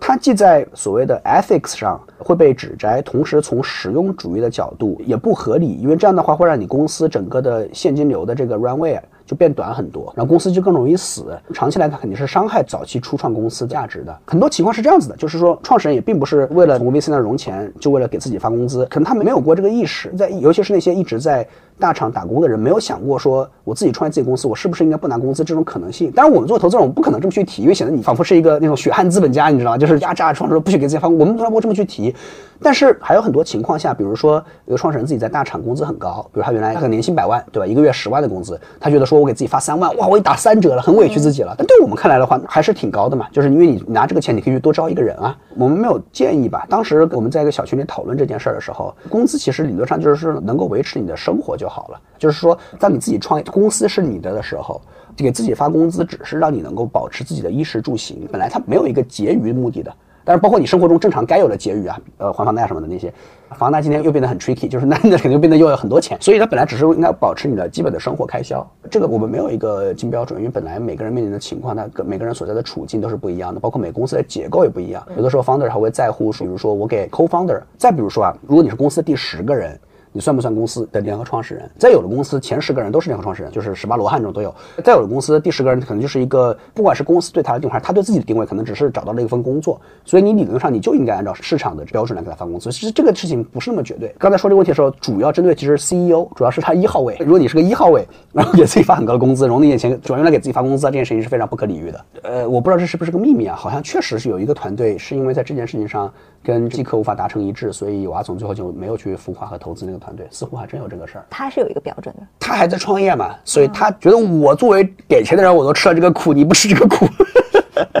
它既在所谓的 ethics 上会被指摘，同时从实用主义的角度也不合理，因为这样的话会让你公司整个的现金流的这个 runway。就变短很多，然后公司就更容易死。长期来看，肯定是伤害早期初创公司价值的。很多情况是这样子的，就是说创始人也并不是为了从 VC 那融钱，就为了给自己发工资，可能他们没有过这个意识。在尤其是那些一直在大厂打工的人，没有想过说我自己创业自己公司，我是不是应该不拿工资这种可能性。当然，我们做投资人，我们不可能这么去提，因为显得你仿佛是一个那种血汗资本家，你知道吗？就是压榨创始人不许给自己发工资，我们从来不会这么去提。但是还有很多情况下，比如说一个创始人自己在大厂工资很高，比如他原来他年薪百万，对吧？一个月十万的工资，他觉得说我给自己发三万，哇，我一打三折了，很委屈自己了。但对我们看来的话，还是挺高的嘛，就是因为你拿这个钱，你可以去多招一个人啊。我们没有建议吧？当时我们在一个小群里讨论这件事儿的时候，工资其实理论上就是能够维持你的生活就好了。就是说，当你自己创业，公司是你的的时候，给自己发工资只是让你能够保持自己的衣食住行，本来它没有一个结余目的的。但是包括你生活中正常该有的结余啊，呃，还房贷什么的那些，房贷今天又变得很 tricky，就是那那肯定变得又要很多钱，所以它本来只是应该保持你的基本的生活开销。这个我们没有一个金标准，因为本来每个人面临的情况，他每个人所在的处境都是不一样的，包括每公司的结构也不一样。有的时候 founder 还会在乎，比如说我给 co-founder，再比如说啊，如果你是公司第十个人。你算不算公司的联合创始人？再有的公司前十个人都是联合创始人，就是十八罗汉这种都有。再有的公司第十个人可能就是一个，不管是公司对他的定位，他对自己的定位，可能只是找到了一份工作。所以你理论上你就应该按照市场的标准来给他发工资。其实这个事情不是那么绝对。刚才说这个问题的时候，主要针对其实 CEO，主要是他一号位。如果你是个一号位，然后给自己发很高的工资，融那些钱，主要用来给自己发工资，这件事情是非常不可理喻的。呃，我不知道这是不是个秘密啊？好像确实是有一个团队是因为在这件事情上跟季客无法达成一致，所以瓦总最后就没有去孵化和投资那个团队。似乎还真。有这个事儿，他是有一个标准的。他还在创业嘛，所以他觉得我作为给钱的人，我都吃了这个苦，你不吃这个苦。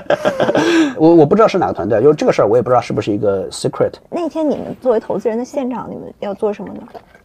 我我不知道是哪个团队，就这个事儿，我也不知道是不是一个 secret。那天你们作为投资人的现场，你们要做什么呢？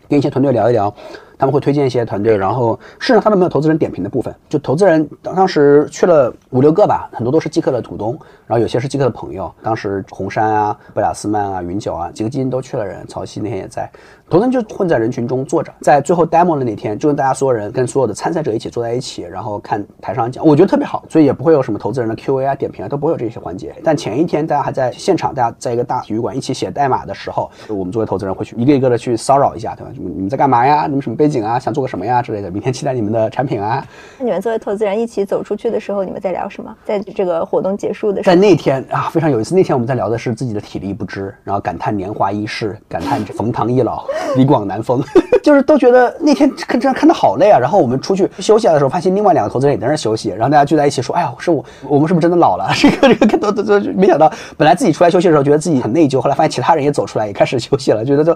跟一些团队聊一聊，他们会推荐一些团队，然后事实上他们没有投资人点评的部分，就投资人当当时去了五六个吧，很多都是即刻的股东，然后有些是即刻的朋友，当时红杉啊、贝雅斯曼啊、云九啊几个基金都去了人，曹曦那天也在。投资人就混在人群中坐着，在最后 demo 的那天，就跟大家所有人跟所有的参赛者一起坐在一起，然后看台上讲，我觉得特别好，所以也不会有什么投资人的 Q&A 啊、点评啊，都不会有这些环节。但前一天大家还在现场，大家在一个大体育馆一起写代码的时候，我们作为投资人会去一个一个的去骚扰一下，对吧？你们在干嘛呀？你们什么背景啊？想做个什么呀之类的？明天期待你们的产品啊。那你们作为投资人一起走出去的时候，你们在聊什么？在这个活动结束的时候，在那天啊，非常有意思。那天我们在聊的是自己的体力不支，然后感叹年华易逝，感叹冯唐易老，李广难逢。就是都觉得那天看这样看的好累啊，然后我们出去休息的时候，发现另外两个投资人也在那休息，然后大家聚在一起说：“哎呀，是我，我们是不是真的老了？”这个这个都都都没想到，本来自己出来休息的时候觉得自己很内疚，后来发现其他人也走出来也开始休息了，觉得就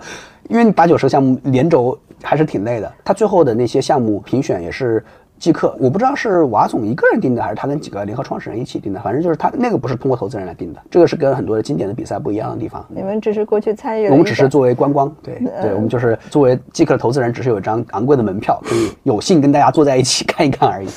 因为八九十个项目连轴还是挺累的。他最后的那些项目评选也是。即刻，我不知道是瓦总一个人定的，还是他跟几个联合创始人一起定的。反正就是他那个不是通过投资人来定的，这个是跟很多的经典的比赛不一样的地方。你们只是过去参与，我们只是作为观光，对对，我们就是作为即刻的投资人，只是有一张昂贵的门票，可以有幸跟大家坐在一起 看一看而已。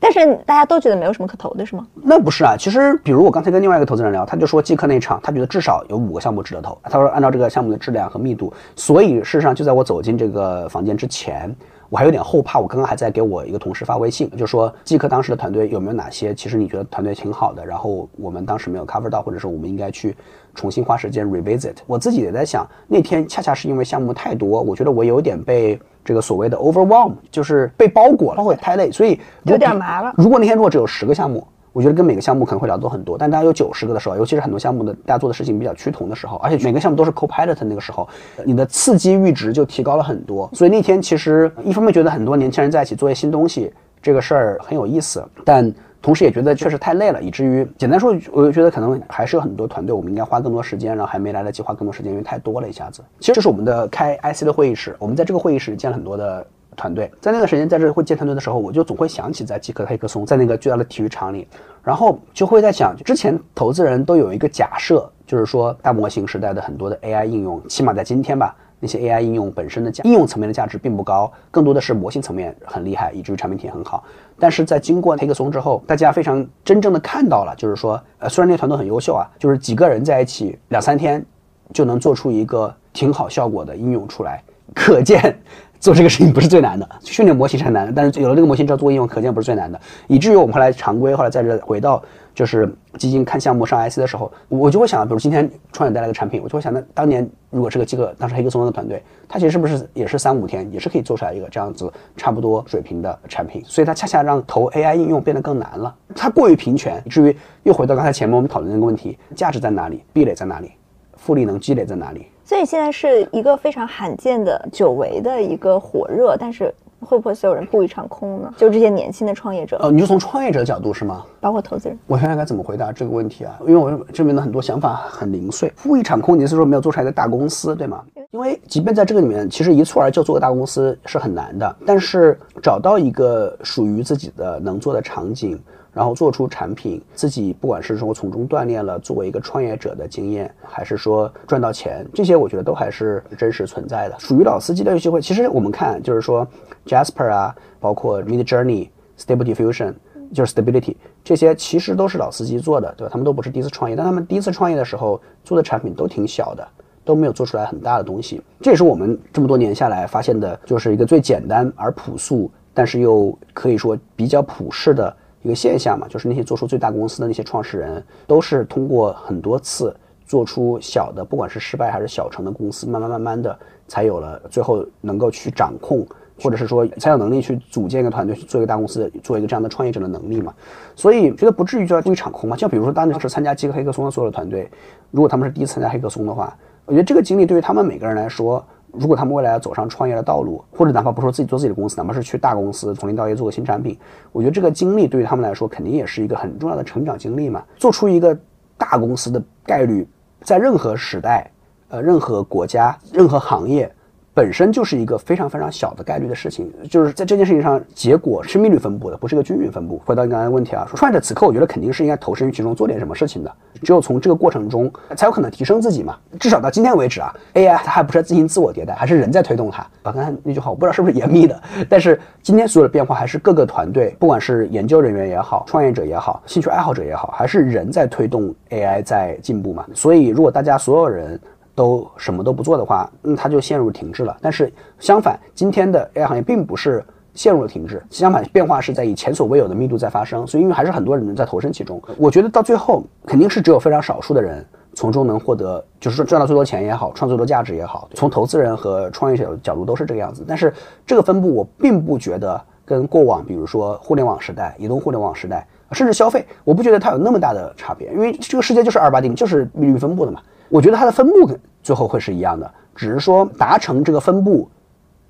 但是大家都觉得没有什么可投的，是吗？那不是啊，其实比如我刚才跟另外一个投资人聊，他就说即刻那场，他觉得至少有五个项目值得投。他说按照这个项目的质量和密度，所以事实上就在我走进这个房间之前。我还有点后怕，我刚刚还在给我一个同事发微信，就说季科当时的团队有没有哪些，其实你觉得团队挺好的，然后我们当时没有 cover 到，或者说我们应该去重新花时间 revisit。我自己也在想，那天恰恰是因为项目太多，我觉得我有点被这个所谓的 overwhelm，就是被包裹了，会太累，所以有点麻了。如果那天如果只有十个项目。我觉得跟每个项目可能会聊多很多，但大家有九十个的时候，尤其是很多项目的大家做的事情比较趋同的时候，而且每个项目都是 co-pilot 那个时候，你的刺激阈值就提高了很多。所以那天其实一方面觉得很多年轻人在一起做一些新东西这个事儿很有意思，但同时也觉得确实太累了，以至于简单说，我就觉得可能还是有很多团队我们应该花更多时间，然后还没来得及花更多时间，因为太多了一下子。其实这是我们的开 IC 的会议室，我们在这个会议室见了很多的。团队在那段时间在这会建团队的时候，我就总会想起在极客黑客松，在那个巨大的体育场里，然后就会在想，之前投资人都有一个假设，就是说大模型时代的很多的 AI 应用，起码在今天吧，那些 AI 应用本身的价应用层面的价值并不高，更多的是模型层面很厉害，以至于产品体验很好。但是在经过黑客松之后，大家非常真正的看到了，就是说，呃，虽然那个团队很优秀啊，就是几个人在一起两三天就能做出一个挺好效果的应用出来，可见。做这个事情不是最难的，训练模型是很难的，但是有了这个模型之后做应用，可见不是最难的。以至于我们后来常规，后来在这回到就是基金看项目上 IC 的时候，我就会想，比如今天创业带来的产品，我就会想，那当年如果是个这个当时黑客松的团队，他其实是不是也是三五天，也是可以做出来一个这样子差不多水平的产品？所以它恰恰让投 AI 应用变得更难了，它过于平权，以至于又回到刚才前面我们讨论那个问题：价值在哪里？壁垒在哪里？复利能积累在哪里？所以现在是一个非常罕见的久违的一个火热，但是会不会所有人布一场空呢？就这些年轻的创业者，呃，你就从创业者的角度是吗？包括投资人，我想想该怎么回答这个问题啊？因为我这边的很多想法很零碎，布一场空，你是说没有做出来一个大公司，对吗？因为即便在这个里面，其实一蹴而就做个大公司是很难的，但是找到一个属于自己的能做的场景。然后做出产品，自己不管是说从中锻炼了作为一个创业者的经验，还是说赚到钱，这些我觉得都还是真实存在的。属于老司机的机会，其实我们看就是说，Jasper 啊，包括 Mid Journey、Stable Diffusion，就是 Stability 这些，其实都是老司机做的，对吧？他们都不是第一次创业，但他们第一次创业的时候做的产品都挺小的，都没有做出来很大的东西。这也是我们这么多年下来发现的，就是一个最简单而朴素，但是又可以说比较普世的。一个现象嘛，就是那些做出最大公司的那些创始人，都是通过很多次做出小的，不管是失败还是小成的公司，慢慢慢慢的，才有了最后能够去掌控，或者是说才有能力去组建一个团队，去做一个大公司，做一个这样的创业者的能力嘛。所以觉得不至于就要故意场空嘛。就比如说当时参加极客黑客松的所有的团队，如果他们是第一次参加黑客松的话，我觉得这个经历对于他们每个人来说。如果他们未来要走上创业的道路，或者哪怕不说自己做自己的公司，哪怕是去大公司从零到一做个新产品，我觉得这个经历对于他们来说肯定也是一个很重要的成长经历嘛。做出一个大公司的概率，在任何时代、呃任何国家、任何行业本身就是一个非常非常小的概率的事情，就是在这件事情上，结果是密率分布的，不是一个均匀分布。回到你刚才的问题啊，说创业者此刻我觉得肯定是应该投身于其中做点什么事情的，只有从这个过程中才有可能提升自己嘛。至少到今天为止啊，AI 它还不是进行自我迭代，还是人在推动它。啊，刚才那句话我不知道是不是严密的，但是今天所有的变化还是各个团队，不管是研究人员也好，创业者也好，兴趣爱好者也好，还是人在推动 AI 在进步嘛。所以如果大家所有人，都什么都不做的话，那它就陷入停滞了。但是相反，今天的 AI 行业并不是陷入了停滞，相反，变化是在以前所未有的密度在发生。所以，因为还是很多人在投身其中，我觉得到最后肯定是只有非常少数的人从中能获得，就是说赚到最多钱也好，创最多价值也好。从投资人和创业者角度都是这个样子。但是这个分布，我并不觉得跟过往，比如说互联网时代、移动互联网时代，甚至消费，我不觉得它有那么大的差别。因为这个世界就是二八定律，就是利率分布的嘛。我觉得它的分布最后会是一样的，只是说达成这个分布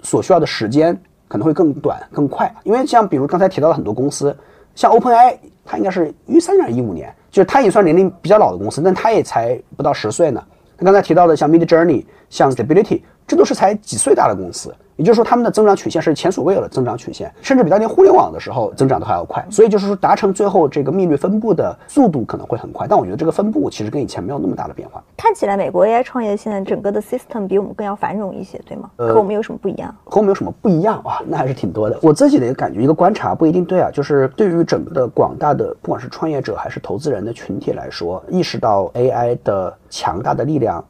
所需要的时间可能会更短更快。因为像比如刚才提到的很多公司，像 OpenAI，它应该是一三年、一五年，就是它也算年龄比较老的公司，但它也才不到十岁呢。刚才提到的像 Midjourney、像 Stability，这都是才几岁大的公司。也就是说，他们的增长曲线是前所未有的增长曲线，甚至比当年互联网的时候增长的还要快。所以就是说，达成最后这个密率分布的速度可能会很快。但我觉得这个分布其实跟以前没有那么大的变化。看起来美国 AI 创业现在整个的 system 比我们更要繁荣一些，对吗？和我们有什么不一样？和我们有什么不一样啊？那还是挺多的。我自己的一个感觉，一个观察不一定对啊。就是对于整个的广大的不管是创业者还是投资人的群体来说，意识到 AI 的强大的力量。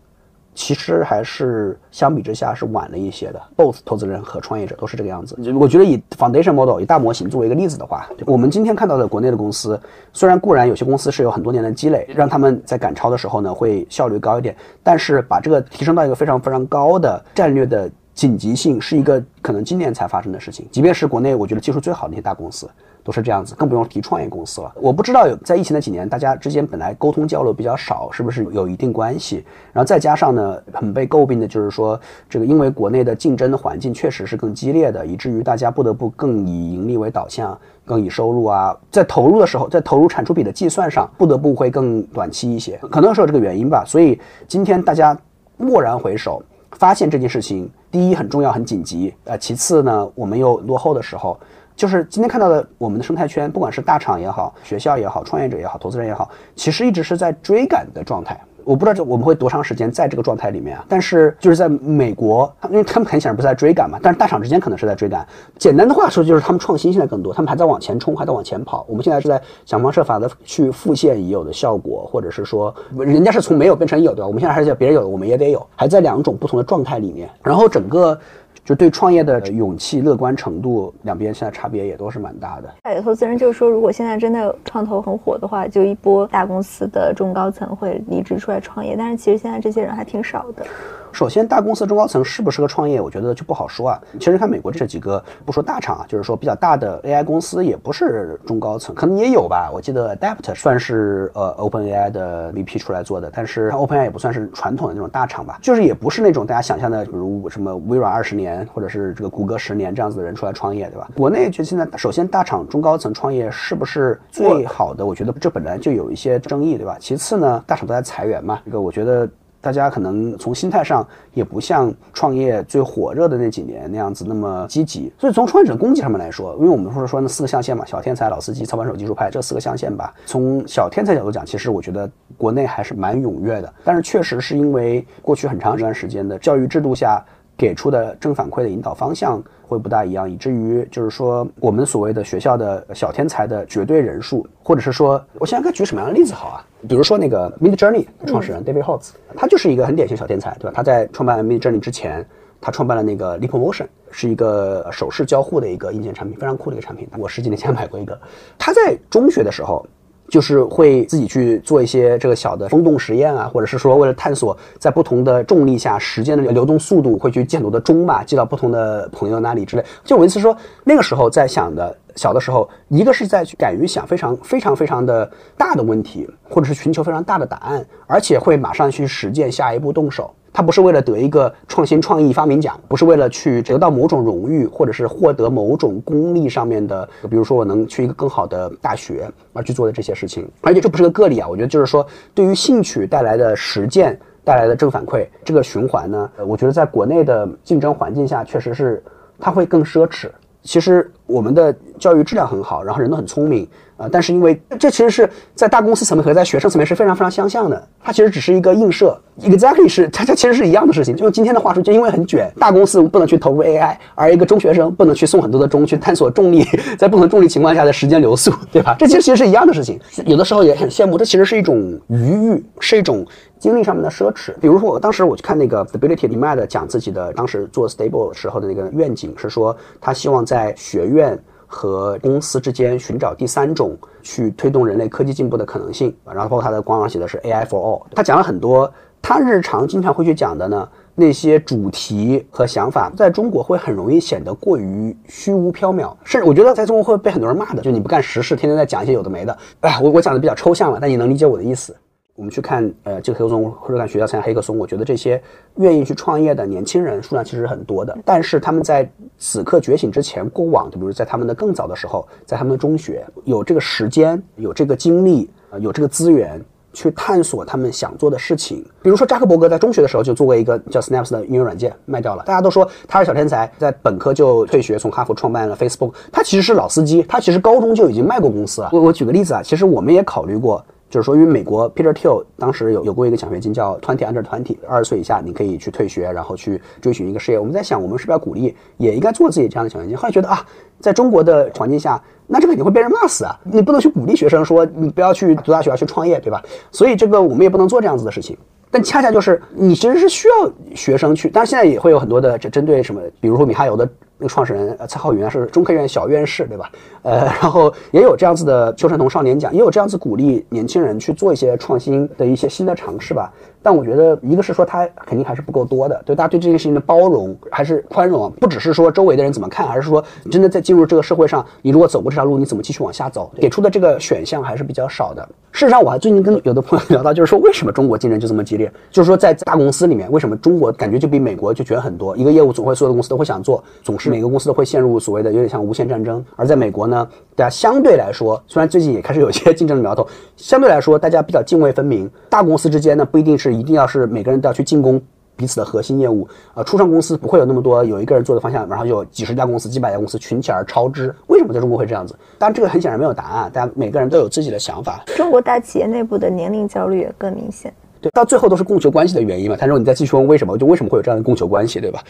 其实还是相比之下是晚了一些的，both 投资人和创业者都是这个样子。我觉得以 foundation model 以大模型作为一个例子的话，我们今天看到的国内的公司，虽然固然有些公司是有很多年的积累，让他们在赶超的时候呢会效率高一点，但是把这个提升到一个非常非常高的战略的紧急性，是一个可能今年才发生的事情。即便是国内我觉得技术最好的那些大公司。都是这样子，更不用提创业公司了。我不知道有在疫情那几年，大家之间本来沟通交流比较少，是不是有一定关系？然后再加上呢，很被诟病的就是说，这个因为国内的竞争的环境确实是更激烈的，以至于大家不得不更以盈利为导向，更以收入啊，在投入的时候，在投入产出比的计算上，不得不会更短期一些，可能是有这个原因吧。所以今天大家蓦然回首，发现这件事情，第一很重要很紧急，呃，其次呢，我们又落后的时候。就是今天看到的我们的生态圈，不管是大厂也好，学校也好，创业者也好，投资人也好，其实一直是在追赶的状态。我不知道这我们会多长时间在这个状态里面啊？但是就是在美国，因为他们很显然不是在追赶嘛，但是大厂之间可能是在追赶。简单的话说，就是他们创新现在更多，他们还在往前冲，还在往前跑。我们现在是在想方设法的去复现已有的效果，或者是说人家是从没有变成有的，我们现在还是叫别人有的，我们也得有，还在两种不同的状态里面。然后整个。就对创业的勇气、乐观程度，两边现在差别也都是蛮大的。有投资人就是说，如果现在真的创投很火的话，就一波大公司的中高层会离职出来创业。但是其实现在这些人还挺少的。首先，大公司中高层适不适合创业，我觉得就不好说啊。其实看美国这几个，不说大厂啊，就是说比较大的 AI 公司，也不是中高层，可能也有吧。我记得 Adapt 算是呃 OpenAI 的 VP 出来做的，但是 OpenAI 也不算是传统的那种大厂吧，就是也不是那种大家想象的，比如什么微软二十年，或者是这个谷歌十年这样子的人出来创业，对吧？国内就现在，首先大厂中高层创业是不是最好的？我觉得这本来就有一些争议，对吧？其次呢，大厂都在裁员嘛，这个我觉得。大家可能从心态上也不像创业最火热的那几年那样子那么积极，所以从创业者供给上面来说，因为我们说说那四个象限嘛，小天才、老司机、操盘手、技术派这四个象限吧。从小天才角度讲，其实我觉得国内还是蛮踊跃的，但是确实是因为过去很长一段时间的教育制度下给出的正反馈的引导方向会不大一样，以至于就是说我们所谓的学校的小天才的绝对人数，或者是说，我现在该举什么样的例子好啊？比如说那个 Mid Journey 创始人 David Holtz，他就是一个很典型小天才，对吧？他在创办 Mid Journey 之前，他创办了那个 Leap Motion，是一个手势交互的一个硬件产品，非常酷的一个产品。我十几年前买过一个。他在中学的时候。就是会自己去做一些这个小的风洞实验啊，或者是说为了探索在不同的重力下时间的流动速度，会去建多的钟嘛，寄到不同的朋友那里之类。就我意思说，那个时候在想的，小的时候，一个是在去敢于想非常非常非常的大的问题，或者是寻求非常大的答案，而且会马上去实践下一步动手。他不是为了得一个创新创意发明奖，不是为了去得到某种荣誉，或者是获得某种功利上面的，比如说我能去一个更好的大学而去做的这些事情。而且这不是个个例啊，我觉得就是说，对于兴趣带来的实践带来的正反馈，这个循环呢，我觉得在国内的竞争环境下，确实是它会更奢侈。其实我们的教育质量很好，然后人都很聪明，呃，但是因为这其实是在大公司层面和在学生层面是非常非常相像的，它其实只是一个映射，exactly 是它它其实是一样的事情。就用今天的话说，就因为很卷，大公司不能去投入 AI，而一个中学生不能去送很多的钟去探索重力，在不同重力情况下的时间流速，对吧？这其实其实是一样的事情。有的时候也很羡慕，这其实是一种余欲，是一种精力上面的奢侈。比如说，我当时我去看那个 Stability 李麦的讲自己的当时做 Stable 时候的那个愿景，是说他希望在学院和公司之间寻找第三种去推动人类科技进步的可能性。然后包括他的官网写的是 AI for all，他讲了很多他日常经常会去讲的呢。那些主题和想法，在中国会很容易显得过于虚无缥缈，甚至我觉得在中国会被很多人骂的，就你不干实事，天天在讲一些有的没的。哎，我我讲的比较抽象了，但你能理解我的意思。我们去看呃这个黑客松，或者看学校参加黑客松，我觉得这些愿意去创业的年轻人数量其实很多的，但是他们在此刻觉醒之前，过往就比如在他们的更早的时候，在他们的中学有这个时间，有这个精力，呃有这个资源。去探索他们想做的事情，比如说扎克伯格在中学的时候就做过一个叫 Snaps 的应用软件，卖掉了。大家都说他是小天才，在本科就退学，从哈佛创办了 Facebook。他其实是老司机，他其实高中就已经卖过公司了。我我举个例子啊，其实我们也考虑过，就是说，因为美国 Peter Thiel 当时有有过一个奖学金叫 Twenty Under Twenty，二十岁以下你可以去退学，然后去追寻一个事业。我们在想，我们是不是要鼓励，也应该做自己这样的奖学金？后来觉得啊，在中国的环境下。那这肯定会被人骂死啊！你不能去鼓励学生说你不要去读大学，要去创业，对吧？所以这个我们也不能做这样子的事情。但恰恰就是你其实是需要学生去，但是现在也会有很多的这针对什么，比如说米哈游的那个创始人蔡浩云啊是中科院小院士，对吧？呃，然后也有这样子的邱传童少年奖，也有这样子鼓励年轻人去做一些创新的一些新的尝试吧。但我觉得，一个是说他肯定还是不够多的，对大家对这件事情的包容还是宽容，不只是说周围的人怎么看，而是说真的在进入这个社会上，你如果走过这条路，你怎么继续往下走？给出的这个选项还是比较少的。事实上，我还最近跟有的朋友 聊到，就是说为什么中国竞争就这么激烈？就是说在大公司里面，为什么中国感觉就比美国就卷很多？一个业务总会所有的公司都会想做，总是每个公司都会陷入所谓的有点像无限战争。而在美国呢，大家相对来说，虽然最近也开始有一些竞争的苗头，相对来说大家比较泾渭分明。大公司之间呢，不一定是一定要是每个人都要去进攻彼此的核心业务。呃，初创公司不会有那么多有一个人做的方向，然后有几十家公司、几百家公司群起而超之。为什么在中国会这样子？当然，这个很显然没有答案，大家每个人都有自己的想法。中国大企业内部的年龄焦虑也更明显。对，到最后都是供求关系的原因嘛。他说你再继续问为什么，就为什么会有这样的供求关系，对吧？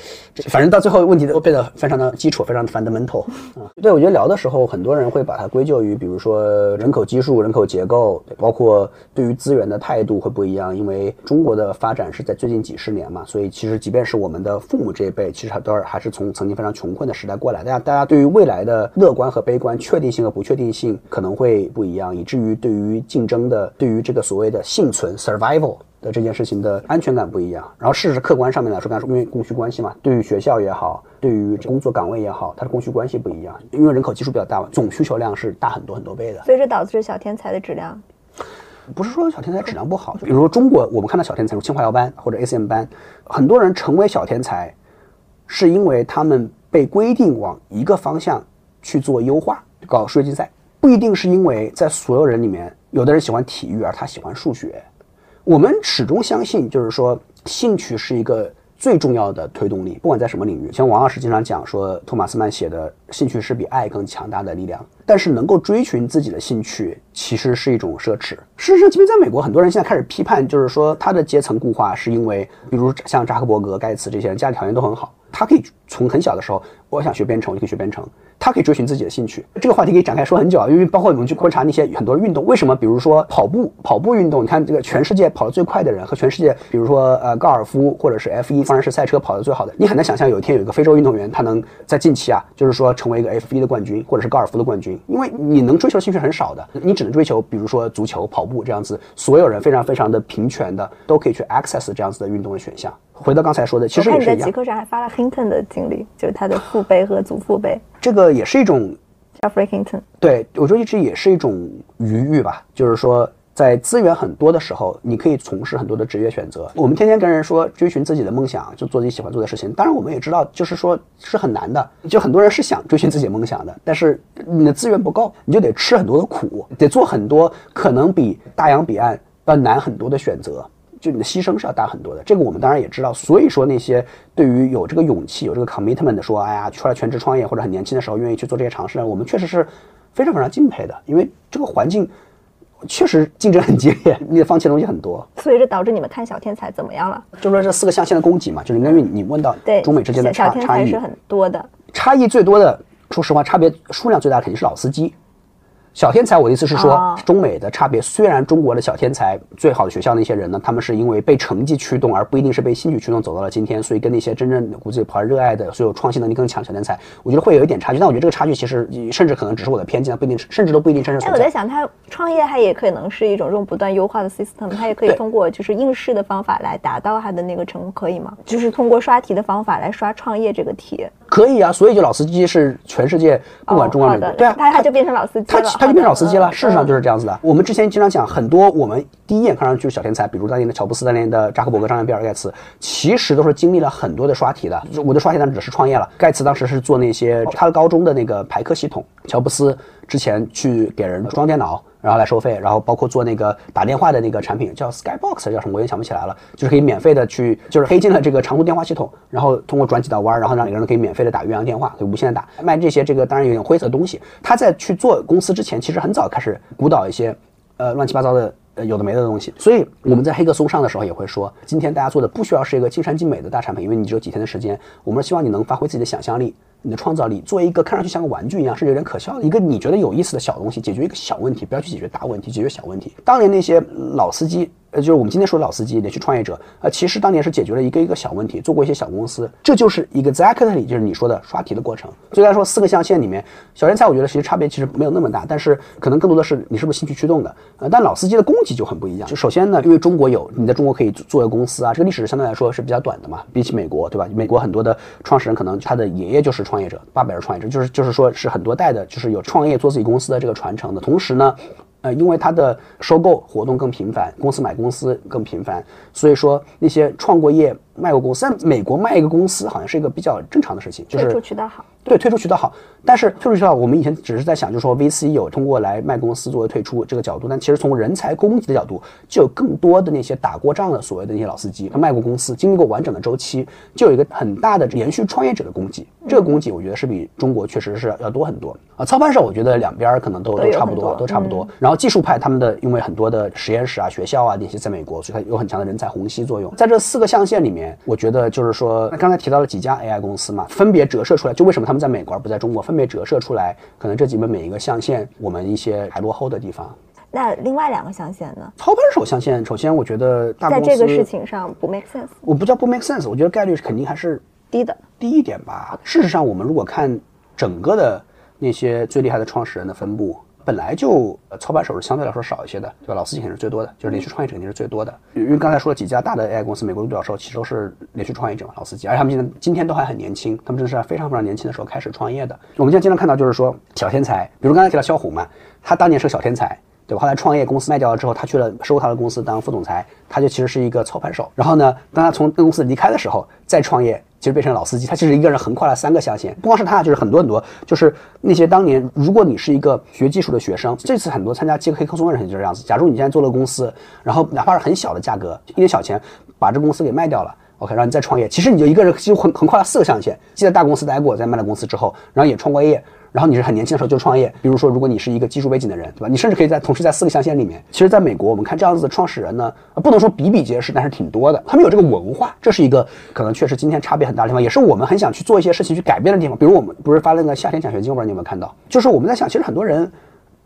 反正到最后问题都变得非常的基础，非常的 fundamental 啊。对，我觉得聊的时候，很多人会把它归咎于，比如说人口基数、人口结构，包括对于资源的态度会不一样。因为中国的发展是在最近几十年嘛，所以其实即便是我们的父母这一辈，其实都是还是从曾经非常穷困的时代过来。大家大家对于未来的乐观和悲观、确定性和不确定性可能会不一样，以至于对于竞争的、对于这个所谓的幸存 survival。的这件事情的安全感不一样，然后事实客观上面来说，刚才说因为供需关系嘛，对于学校也好，对于工作岗位也好，它的供需关系不一样，因为人口基数比较大嘛，总需求量是大很多很多倍的，所以这导致小天才的质量，不是说小天才质量不好，就比如说中国，我们看到小天才，如清华摇班或者 ACM 班，很多人成为小天才，是因为他们被规定往一个方向去做优化，搞数学竞赛，不一定是因为在所有人里面，有的人喜欢体育，而他喜欢数学。我们始终相信，就是说，兴趣是一个最重要的推动力，不管在什么领域。像王老师经常讲说，托马斯曼写的“兴趣是比爱更强大的力量”。但是，能够追寻自己的兴趣，其实是一种奢侈。事实上，即便在美国，很多人现在开始批判，就是说他的阶层固化，是因为，比如像扎克伯格、盖茨这些人家里条件都很好，他可以从很小的时候，我想学编程，我就可以学编程。他可以追寻自己的兴趣，这个话题可以展开说很久啊，因为包括我们去观察那些很多运动，为什么？比如说跑步，跑步运动，你看这个全世界跑得最快的人和全世界，比如说呃高尔夫或者是 F1 方程式赛车跑得最好的，你很难想象有一天有一个非洲运动员他能在近期啊，就是说成为一个 F1 的冠军或者是高尔夫的冠军，因为你能追求兴趣很少的，你只能追求比如说足球、跑步这样子，所有人非常非常的平权的都可以去 access 这样子的运动的选项。回到刚才说的，其实也是一样。你在极客上还发了 Hinton 的经历，就是他的父辈和祖父辈，这个也是一种。Jeffrey Hinton，对我觉得一直也是一种余裕吧，就是说在资源很多的时候，你可以从事很多的职业选择。我们天天跟人说追寻自己的梦想，就做自己喜欢做的事情。当然，我们也知道，就是说是很难的。就很多人是想追寻自己梦想的，但是你的资源不够，你就得吃很多的苦，得做很多可能比大洋彼岸要难很多的选择。就你的牺牲是要大很多的。这个我们当然也知道。所以说那些对于有这个勇气、有这个 commitment 的说，哎呀，出来全职创业或者很年轻的时候愿意去做这些尝试，我们确实是非常非常敬佩的。因为这个环境确实竞争很激烈，你得放弃的东西很多。所以这导致你们看小天才怎么样了？就说这四个象限的供给嘛，就是因为你问到对中美之间的差差异是，很多的。差异最多的，说实话，差别数量最大肯定是老司机。小天才，我的意思是说，哦中美的差别。虽然中国的小天才最好的学校那些人呢，他们是因为被成绩驱动，而不一定是被兴趣驱动走到了今天，所以跟那些真正骨子里怀热爱的、所有创新能力更强的小天才，我觉得会有一点差距。但我觉得这个差距其实甚至可能只是我的偏见，不一定，甚至都不一定真实哎，存在。我在想，他创业他也可能是一种这种不断优化的 system，他也可以通过就是应试的方法来达到他的那个成功，可以吗？就是通过刷题的方法来刷创业这个题。可以啊，所以就老司机是全世界不管哦中国、好的美国，对啊，他他就变成老司机了，他就变成老司机了。事实上就是嗯这样子的。我们之前经常讲，很多我们第一眼看上去是小天才，比如当年的乔布斯、当年的扎克伯格、当年比尔盖茨，其实都是经历了很多的刷题的。我的刷题当然只是创业了，盖茨当时是做那些他的高中的那个排课系统，乔布斯之前去给人装电脑。然后来收费，然后包括做那个打电话的那个产品叫 Skybox 叫什么，我也想不起来了，就是可以免费的去，就是黑进了这个长途电话系统，然后通过转几道弯，然后让每个人可以免费的打越洋电话，可以无限的打。卖这些这个当然有点灰色东西。他在去做公司之前，其实很早开始鼓捣一些呃乱七八糟的。呃，有的没的东西，所以我们在黑客松上的时候也会说，今天大家做的不需要是一个尽善尽美的大产品，因为你只有几天的时间，我们希望你能发挥自己的想象力，你的创造力，做一个看上去像个玩具一样，甚至有点可笑的一个你觉得有意思的小东西，解决一个小问题，不要去解决大问题，解决小问题。当年那些老司机，呃，就是我们今天说的老司机，连续创业者，呃，其实当年是解决了一个一个小问题，做过一些小公司，这就是 exactly 就是你说的刷题的过程。所以来说，四个象限里面，小天才我觉得其实差别其实没有那么大，但是可能更多的是你是不是兴趣驱动的，呃，但老司机的供给就很不一样。就首先呢，因为中国有你在中国可以做一个公司啊，这个历史相对来说是比较短的嘛，比起美国，对吧？美国很多的创始人可能他的爷爷就是创业者，爸爸也是创业者，就是就是说是很多代的，就是有创业做自己公司的这个传承的。同时呢，呃，因为它的收购活动更频繁，公司买公司更频繁，所以说那些创过业、卖过公司，在美国卖一个公司好像是一个比较正常的事情，就是渠道好。对，退出渠道好，但是退出渠道，我们以前只是在想，就是说 VC 有通过来卖公司作为退出这个角度，但其实从人才供给的角度，就有更多的那些打过仗的所谓的那些老司机，他卖过公司，经历过完整的周期，就有一个很大的延续创业者的供给。这个供给，我觉得是比中国确实是要多很多啊。操盘手，我觉得两边儿可能都都差不多，都差不多。然后技术派他们的，因为很多的实验室啊、学校啊那些在美国，所以它有很强的人才虹吸作用。在这四个象限里面，我觉得就是说，那刚才提到了几家 AI 公司嘛，分别折射出来，就为什么他们在美国而不在中国，分别折射出来，可能这几个每一个象限，我们一些还落后的地方。那另外两个象限呢，操盘手象限，首先我觉得大公司在这个事，情上不 make sense，我不叫不 make sense，我觉得概率肯定还是低的。低一点吧。事实上，我们如果看整个的那些最厉害的创始人的分布，本来就操盘手是相对来说少一些的，对吧？老司机肯定是最多的，就是连续创业者肯定是最多的。因为刚才说了几家大的 AI 公司，美国独角兽其实都是连续创业者嘛，老司机，而且他们今天今天都还很年轻，他们真的是非常非常年轻的时候开始创业的。我们现在经常看到就是说小天才，比如刚才提到肖虎嘛，他当年是个小天才。对吧？后来创业公司卖掉了之后，他去了收他的公司当副总裁，他就其实是一个操盘手。然后呢，当他从这个公司离开的时候，再创业，其实变成老司机。他其实一个人横跨了三个象限，不光是他，就是很多很多，就是那些当年如果你是一个学技术的学生，这次很多参加杰克黑客松的人就是这样子。假如你现在做了公司，然后哪怕是很小的价格，一点小钱，把这公司给卖掉了。OK，然后你再创业，其实你就一个人几乎横横跨了四个象限，既在大公司待过，在卖了公司之后，然后也创过业，然后你是很年轻的时候就创业。比如说，如果你是一个技术背景的人，对吧？你甚至可以在同时在四个象限里面。其实，在美国，我们看这样子的创始人呢，不能说比比皆是，但是挺多的。他们有这个文化，这是一个可能确实今天差别很大的地方，也是我们很想去做一些事情去改变的地方。比如我们不是发了那个夏天奖学金，我不知道你有没有看到？就是我们在想，其实很多人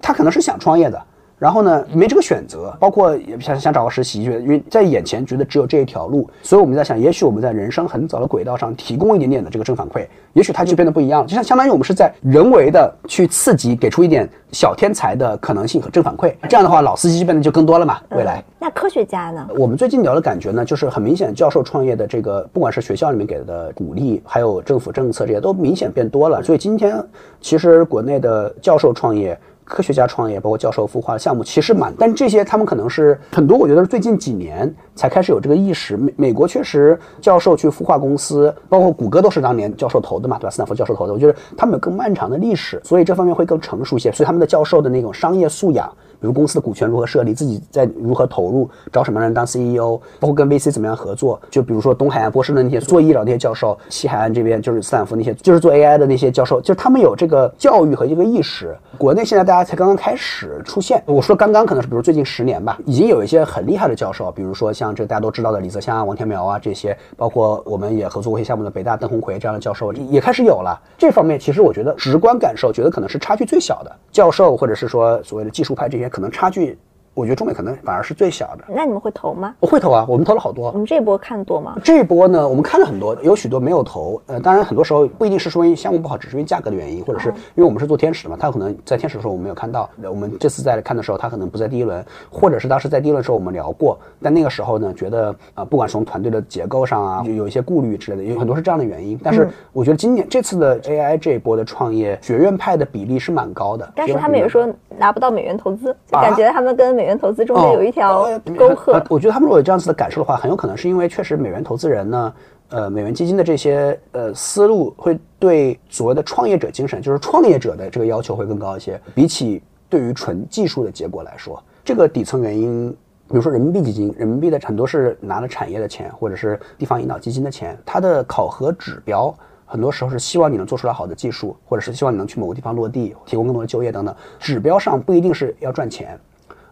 他可能是想创业的。然后呢，没这个选择，包括也想想找个实习，觉得因为在眼前觉得只有这一条路，所以我们在想，也许我们在人生很早的轨道上提供一点点的这个正反馈，也许它就变得不一样了，就像相当于我们是在人为的去刺激，给出一点小天才的可能性和正反馈，这样的话，老司机就变得就更多了嘛，未来。那科学家呢？我们最近聊的感觉呢，就是很明显，教授创业的这个，不管是学校里面给的鼓励，还有政府政策这些，都明显变多了。所以今天其实国内的教授创业。科学家创业，包括教授孵化的项目，其实蛮，但这些他们可能是很多，我觉得是最近几年才开始有这个意识。美美国确实教授去孵化公司，包括谷歌都是当年教授投的嘛，对吧？斯坦福教授投的，我觉得他们有更漫长的历史，所以这方面会更成熟一些，所以他们的教授的那种商业素养。比如公司的股权如何设立，自己在如何投入，找什么人当 CEO，包括跟 VC 怎么样合作。就比如说东海岸波士顿那些做医疗那些教授，西海岸这边就是斯坦福那些就是做 AI 的那些教授，就是他们有这个教育和一个意识。国内现在大家才刚刚开始出现，我说刚刚可能是比如最近十年吧，已经有一些很厉害的教授，比如说像这大家都知道的李泽湘啊、王天苗啊这些，包括我们也合作过一些项目的北大邓红奎这样的教授也开始有了。这方面其实我觉得直观感受，觉得可能是差距最小的教授，或者是说所谓的技术派这些，可能差距。我觉得中美可能反而是最小的。那你们会投吗？我会投啊，我们投了好多。你们这一波看多吗？这一波呢，我们看了很多，有许多没有投。呃，当然很多时候不一定是说因为项目不好，只是因为价格的原因，或者是因为我们是做天使的嘛，他可能在天使的时候我们没有看到。我们这次在看的时候，他可能不在第一轮，或者是当时在第一轮的时候我们聊过，但那个时候呢，觉得啊，不管从团队的结构上啊，有一些顾虑之类的，有很多是这样的原因。但是我觉得今年这次的 AI 这一波的创业学院派的比例是蛮高的。但是他们也说拿不到美元投资，就感觉他们跟美元投资中间有。一条沟壑，我觉得他们如果有这样子的感受的话，很有可能是因为确实美元投资人呢，呃，美元基金的这些呃思路会对所谓的创业者精神，就是创业者的这个要求会更高一些，比起对于纯技术的结果来说，这个底层原因，比如说人民币基金，人民币的很多是拿了产业的钱，或者是地方引导基金的钱，它的考核指标很多时候是希望你能做出来好的技术，或者是希望你能去某个地方落地，提供更多的就业等等，指标上不一定是要赚钱。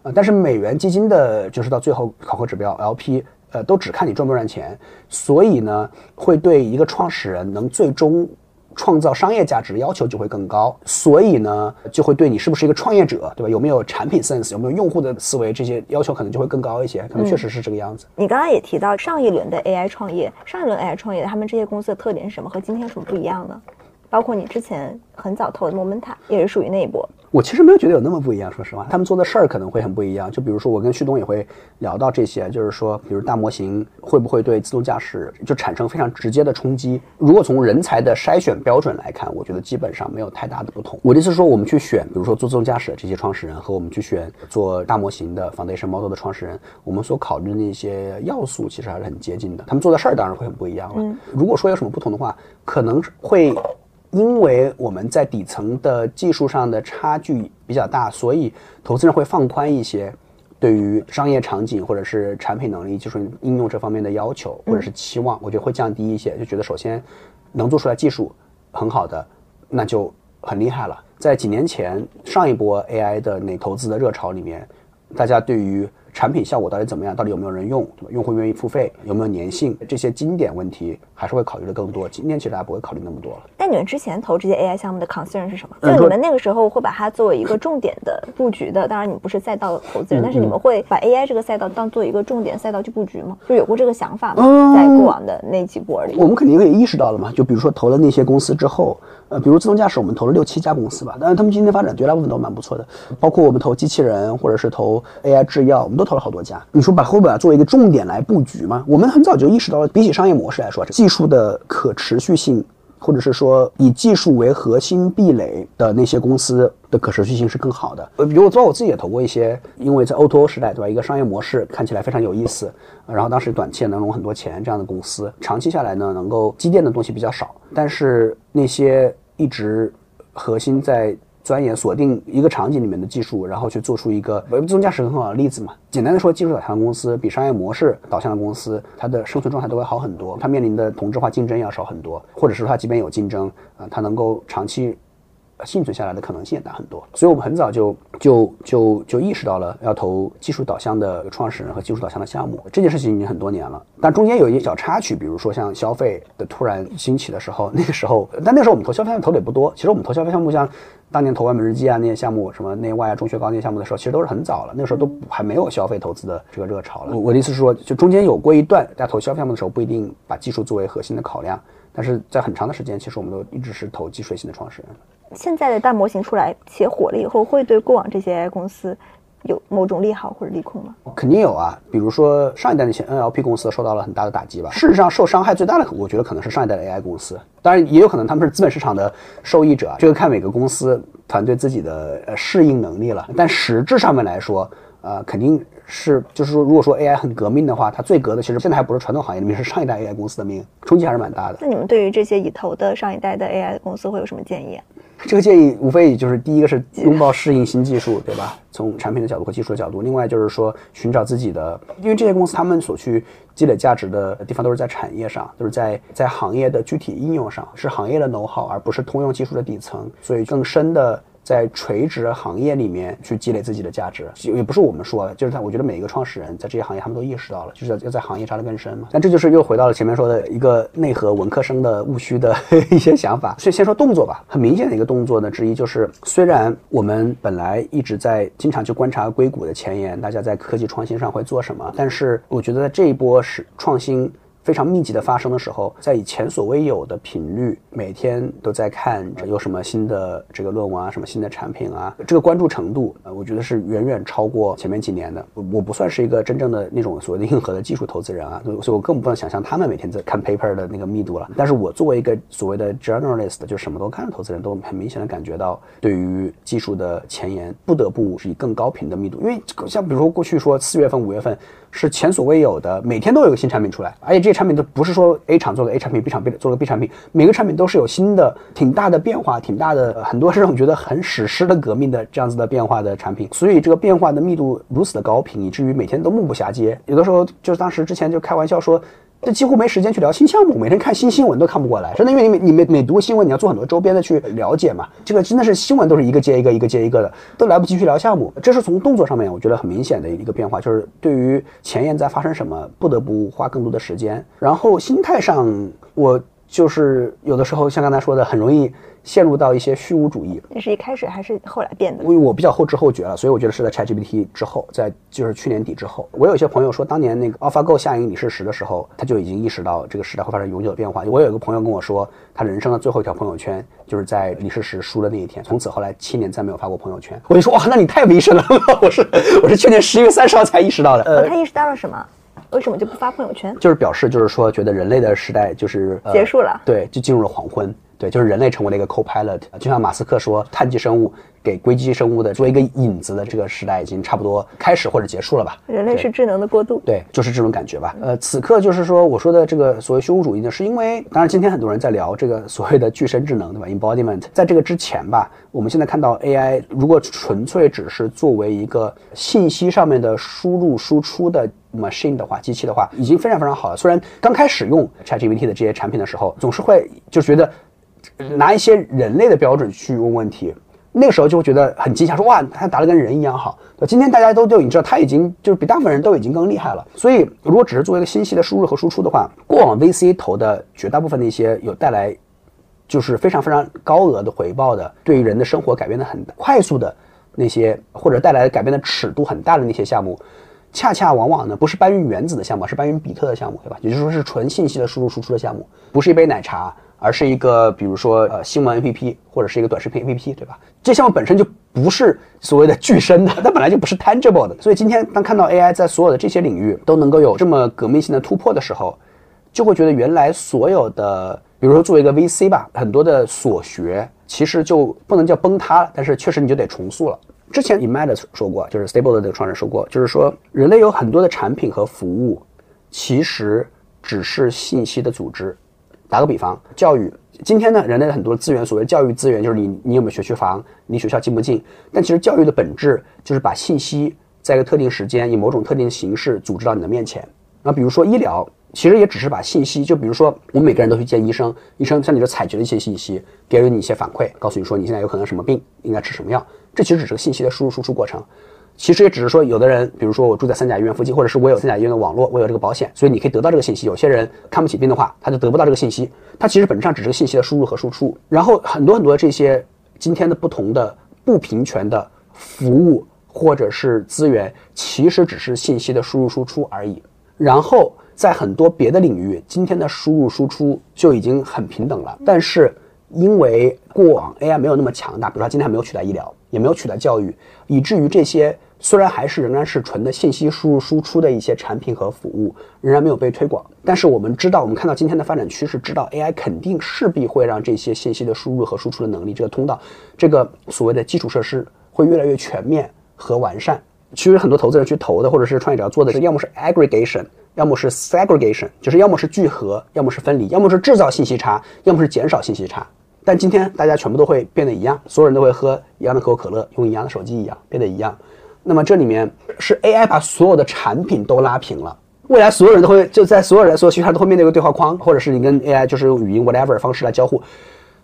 呃，但是美元基金的，就是到最后考核指标 LP，呃，都只看你赚不赚钱，所以呢，会对一个创始人能最终创造商业价值的要求就会更高，所以呢，就会对你是不是一个创业者，对吧？有没有产品 sense，有没有用户的思维，这些要求可能就会更高一些，可能确实是这个样子。你刚刚也提到上一轮的 AI 创业，上一轮 AI 创业，他们这些公司的特点是什么？和今天有什么不一样呢？包括你之前很早投的 Momenta 也是属于那一波。我其实没有觉得有那么不一样，说实话，他们做的事儿可能会很不一样。就比如说，我跟旭东也会聊到这些，就是说，比如大模型会不会对自动驾驶就产生非常直接的冲击？如果从人才的筛选标准来看，我觉得基本上没有太大的不同。我的意思是说，我们去选，比如说做自动驾驶的这些创始人，和我们去选做大模型的 foundation model 的创始人，我们所考虑的那些要素其实还是很接近的。他们做的事儿当然会很不一样了。如果说有什么不同的话，可能会。因为我们在底层的技术上的差距比较大，所以投资人会放宽一些对于商业场景或者是产品能力、技术应用这方面的要求或者是期望，我觉得会降低一些，就觉得首先能做出来技术很好的，那就很厉害了。在几年前上一波 AI 的那投资的热潮里面，大家对于产品效果到底怎么样？到底有没有人用？对吧？用户愿意付费？有没有粘性？这些经典问题还是会考虑的更多。今天其实大家不会考虑那么多了。但你们之前投这些 AI 项目的 concern 是什么？就你们那个时候会把它作为一个重点的布局的。当然，你们不是赛道投资人，但是你们会把 AI 这个赛道当做一个重点赛道去布局吗？就有过这个想法吗？在过往的那几波里，我们肯定会意识到了嘛。就比如说投了那些公司之后，呃，比如自动驾驶，我们投了六七家公司吧。但是他们今天发展绝大部分都蛮不错的，包括我们投机器人或者是投 AI 制药，我们都投了好多家。你说把后边作为一个重点来布局吗？我们很早就意识到了，比起商业模式来说，技术的可持续性，或者是说以技术为核心壁垒的那些公司的可持续性是更好的。呃，比如我做我自己也投过一些，因为在 O2O 时代，对吧？一个商业模式看起来非常有意思，然后当时短期也能融很多钱这样的公司，长期下来呢，能够积淀的东西比较少，但是那些一直核心在。钻研锁定一个场景里面的技术，然后去做出一个自动驾驶很好的例子嘛。简单的说，技术导向的公司比商业模式导向的公司，它的生存状态都会好很多，它面临的同质化竞争要少很多，或者是它即便有竞争，啊，它能够长期。幸存下来的可能性也大很多，所以我们很早就就就就意识到了要投技术导向的创始人和技术导向的项目。这件事情已经很多年了，但中间有一些小插曲，比如说像消费的突然兴起的时候，那个时候，但那时候我们投消费项目投的也不多。其实我们投消费项目，像当年投完美日记啊那些项目，什么内外啊、中学高那些项目的时候，其实都是很早了。那个时候都还没有消费投资的这个热潮了。我的意思是说，就中间有过一段大家投消费项目的时候，不一定把技术作为核心的考量，但是在很长的时间，其实我们都一直是投技术型的创始人。现在的大模型出来且火了以后，会对过往这些公司有某种利好或者利空吗？肯定有啊，比如说上一代那些 NLP 公司受到了很大的打击吧。事实上，受伤害最大的，我觉得可能是上一代的 AI 公司。当然，也有可能他们是资本市场的受益者，这个看每个公司团队自己的呃适应能力了。但实质上面来说，呃，肯定是就是说，如果说 AI 很革命的话，它最革的其实现在还不是传统行业里面，是上一代 AI 公司的命，冲击还是蛮大的。那你们对于这些已投的上一代的 AI 公司会有什么建议？这个建议无非就是第一个是拥抱适应新技术，对吧？从产品的角度和技术的角度，另外就是说寻找自己的，因为这些公司他们所去积累价值的地方都是在产业上，都是在在行业的具体应用上，是行业的 know how，而不是通用技术的底层，所以更深的。在垂直行业里面去积累自己的价值，也不是我们说的，就是他，我觉得每一个创始人在这些行业，他们都意识到了，就是要要在行业扎得更深嘛。但这就是又回到了前面说的一个内核文科生的务虚的 一些想法。所以先说动作吧，很明显的一个动作呢之一就是，虽然我们本来一直在经常去观察硅谷的前沿，大家在科技创新上会做什么，但是我觉得在这一波是创新。非常密集的发生的时候，在以前所未有的频率，每天都在看有什么新的这个论文啊，什么新的产品啊，这个关注程度，呃，我觉得是远远超过前面几年的。我我不算是一个真正的那种所谓的硬核的技术投资人啊，所以我更不能想象他们每天在看 paper 的那个密度了。但是我作为一个所谓的 journalist，就什么都看的投资人，都很明显的感觉到，对于技术的前沿，不得不是以更高频的密度，因为像比如说过去说四月份、五月份。是前所未有的，每天都有个新产品出来，而且这些产品都不是说 A 厂做个 A 产品，B 厂做个 B 产品，每个产品都是有新的、挺大的变化，挺大的，很多是让我觉得很史诗的革命的这样子的变化的产品，所以这个变化的密度如此的高频，以至于每天都目不暇接。有的时候就是当时之前就开玩笑说。这几乎没时间去聊新项目，每天看新新闻都看不过来，真的，因为你每你每每读新闻，你要做很多周边的去了解嘛。这个真的是新闻都是一个接一个，一个接一个的，都来不及去聊项目。这是从动作上面，我觉得很明显的一个变化，就是对于前沿在发生什么，不得不花更多的时间。然后心态上，我就是有的时候像刚才说的，很容易。陷入到一些虚无主义，那是一开始还是后来变的？因为我比较后知后觉了，所以我觉得是在 ChatGPT 之后，在就是去年底之后。我有一些朋友说，当年那个 AlphaGo 下赢李世石的时候，他就已经意识到这个时代会发生永久的变化。我有一个朋友跟我说，他人生的最后一条朋友圈就是在李世石输的那一天，从此后来七年再没有发过朋友圈。我就说哇，那你太危险了！我是我是去年十一月三十号才意识到的。呃，他意识到了什么？为什么就不发朋友圈？就是表示就是说，觉得人类的时代就是结束了，对，就进入了黄昏。对，就是人类成为了一个 co-pilot，就像马斯克说，碳基生物给硅基生物的做一个引子的这个时代已经差不多开始或者结束了吧？人类是智能的过渡，对，就是这种感觉吧。呃，此刻就是说，我说的这个所谓虚无主义呢，是因为，当然今天很多人在聊这个所谓的具身智能，对吧？embodiment，在这个之前吧，我们现在看到 AI 如果纯粹只是作为一个信息上面的输入输出的 machine 的话，机器的话，已经非常非常好了。虽然刚开始用 ChatGPT 的这些产品的时候，总是会就觉得。拿一些人类的标准去问问题，那个时候就会觉得很惊讶，说哇，他答的跟人一样好。今天大家都都已经知道，他已经就是比大部分人都已经更厉害了。所以，如果只是作为一个信息的输入和输出的话，过往 VC 投的绝大部分的一些有带来就是非常非常高额的回报的，对于人的生活改变的很快速的那些，或者带来改变的尺度很大的那些项目，恰恰往往呢不是搬运原子的项目，是搬运比特的项目，对吧？也就是说是纯信息的输入输出的项目，不是一杯奶茶。而是一个，比如说呃新闻 APP 或者是一个短视频 APP，对吧？这项目本身就不是所谓的巨身的，它本来就不是 tangible 的。所以今天当看到 AI 在所有的这些领域都能够有这么革命性的突破的时候，就会觉得原来所有的，比如说作为一个 VC 吧，很多的所学其实就不能叫崩塌了，但是确实你就得重塑了。之前 e m a d 说过，就是 Stable 的这个创始人说过，就是说人类有很多的产品和服务，其实只是信息的组织。打个比方，教育今天呢，人类的很多资源，所谓教育资源，就是你你有没有学区房，离学校近不近？但其实教育的本质就是把信息在一个特定时间，以某种特定形式组织到你的面前。那比如说医疗，其实也只是把信息，就比如说我们每个人都去见医生，医生向你这采集了一些信息，给了你一些反馈，告诉你说你现在有可能什么病，应该吃什么药，这其实只是个信息的输入输出过程。其实也只是说，有的人，比如说我住在三甲医院附近，或者是我有三甲医院的网络，我有这个保险，所以你可以得到这个信息。有些人看不起病的话，他就得不到这个信息。它其实本质上只是信息的输入和输出。然后很多很多这些今天的不同的不平权的服务或者是资源，其实只是信息的输入输出而已。然后在很多别的领域，今天的输入输出就已经很平等了。但是因为过往 AI 没有那么强大，比如说今天还没有取代医疗。也没有取代教育，以至于这些虽然还是仍然是纯的信息输入输出的一些产品和服务，仍然没有被推广。但是我们知道，我们看到今天的发展趋势，知道 AI 肯定势必会让这些信息的输入和输出的能力，这个通道，这个所谓的基础设施会越来越全面和完善。其实很多投资人去投的，或者是创业者要做的是，要么是 aggregation，要么是 segregation，就是要么是聚合，要么是分离，要么是制造信息差，要么是减少信息差。但今天大家全部都会变得一样，所有人都会喝一样的可口可乐，用一样的手机一样，变得一样。那么这里面是 AI 把所有的产品都拉平了，未来所有人都会就在所有人所有需求都会面对一个对话框，或者是你跟 AI 就是用语音 whatever 方式来交互。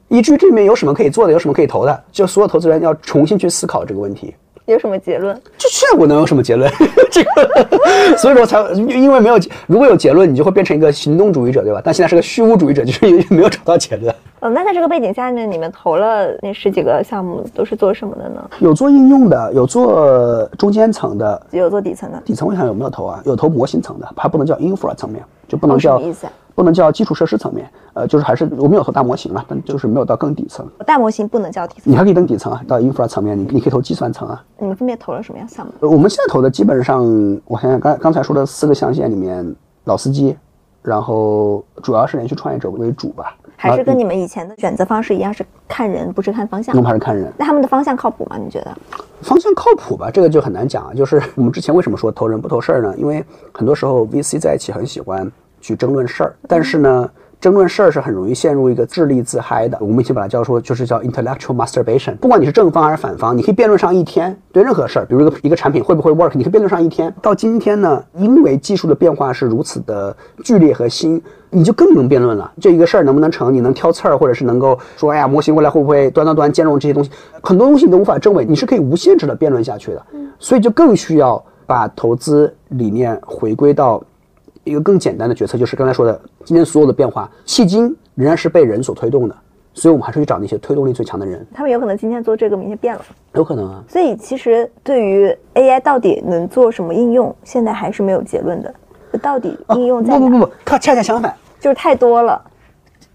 依据这里面有什么可以做的，有什么可以投的，就所有投资人要重新去思考这个问题。有什么结论？这现在我能有什么结论？这个，所以说才因为没有如果有结论，你就会变成一个行动主义者，对吧？但现在是个虚无主义者，就是没有找到结论。呃，那在这个背景下面，你们投了那十几个项目，都是做什么的呢？有做应用的，有做中间层的，有做底层的。底层我想有没有投啊？有投模型层的，还不能叫 infra 层面，就不能叫。什么意思？不能叫基础设施层面，呃，就是还是我们有投大模型了，但就是没有到更底层。大模型不能叫底层，你还可以登底层啊，到 infra 层面，你你可以投计算层啊。你们分别投了什么样项目？我们现在投的基本上，我想想刚刚才说的四个象限里面，老司机，然后主要是连续创业者为主吧。还是跟你们以前的选择方式一样，是看人，不是看方向。我们还是看人。那他们的方向靠谱吗？你觉得？方向靠谱吧，这个就很难讲啊。就是我们之前为什么说投人不投事儿呢？因为很多时候 VC 在一起很喜欢去争论事儿，但是呢。争论事儿是很容易陷入一个智力自嗨的，我们以前把它叫做就是叫 intellectual masturbation。不管你是正方还是反方，你可以辩论上一天，对任何事儿，比如一个一个产品会不会 work，你可以辩论上一天。到今天呢，因为技术的变化是如此的剧烈和新，你就更能辩论了。这一个事儿能不能成，你能挑刺儿，或者是能够说，哎呀，模型未来会不会端端端兼容这些东西，很多东西你都无法证伪，你是可以无限制的辩论下去的。所以就更需要把投资理念回归到一个更简单的决策，就是刚才说的，今天所有的变化，迄今。仍然是被人所推动的，所以我们还是去找那些推动力最强的人。他们有可能今天做这个，明天变了，有可能啊。所以其实对于 AI 到底能做什么应用，现在还是没有结论的。到底应用在不不不不，它恰恰相反，就是太多了。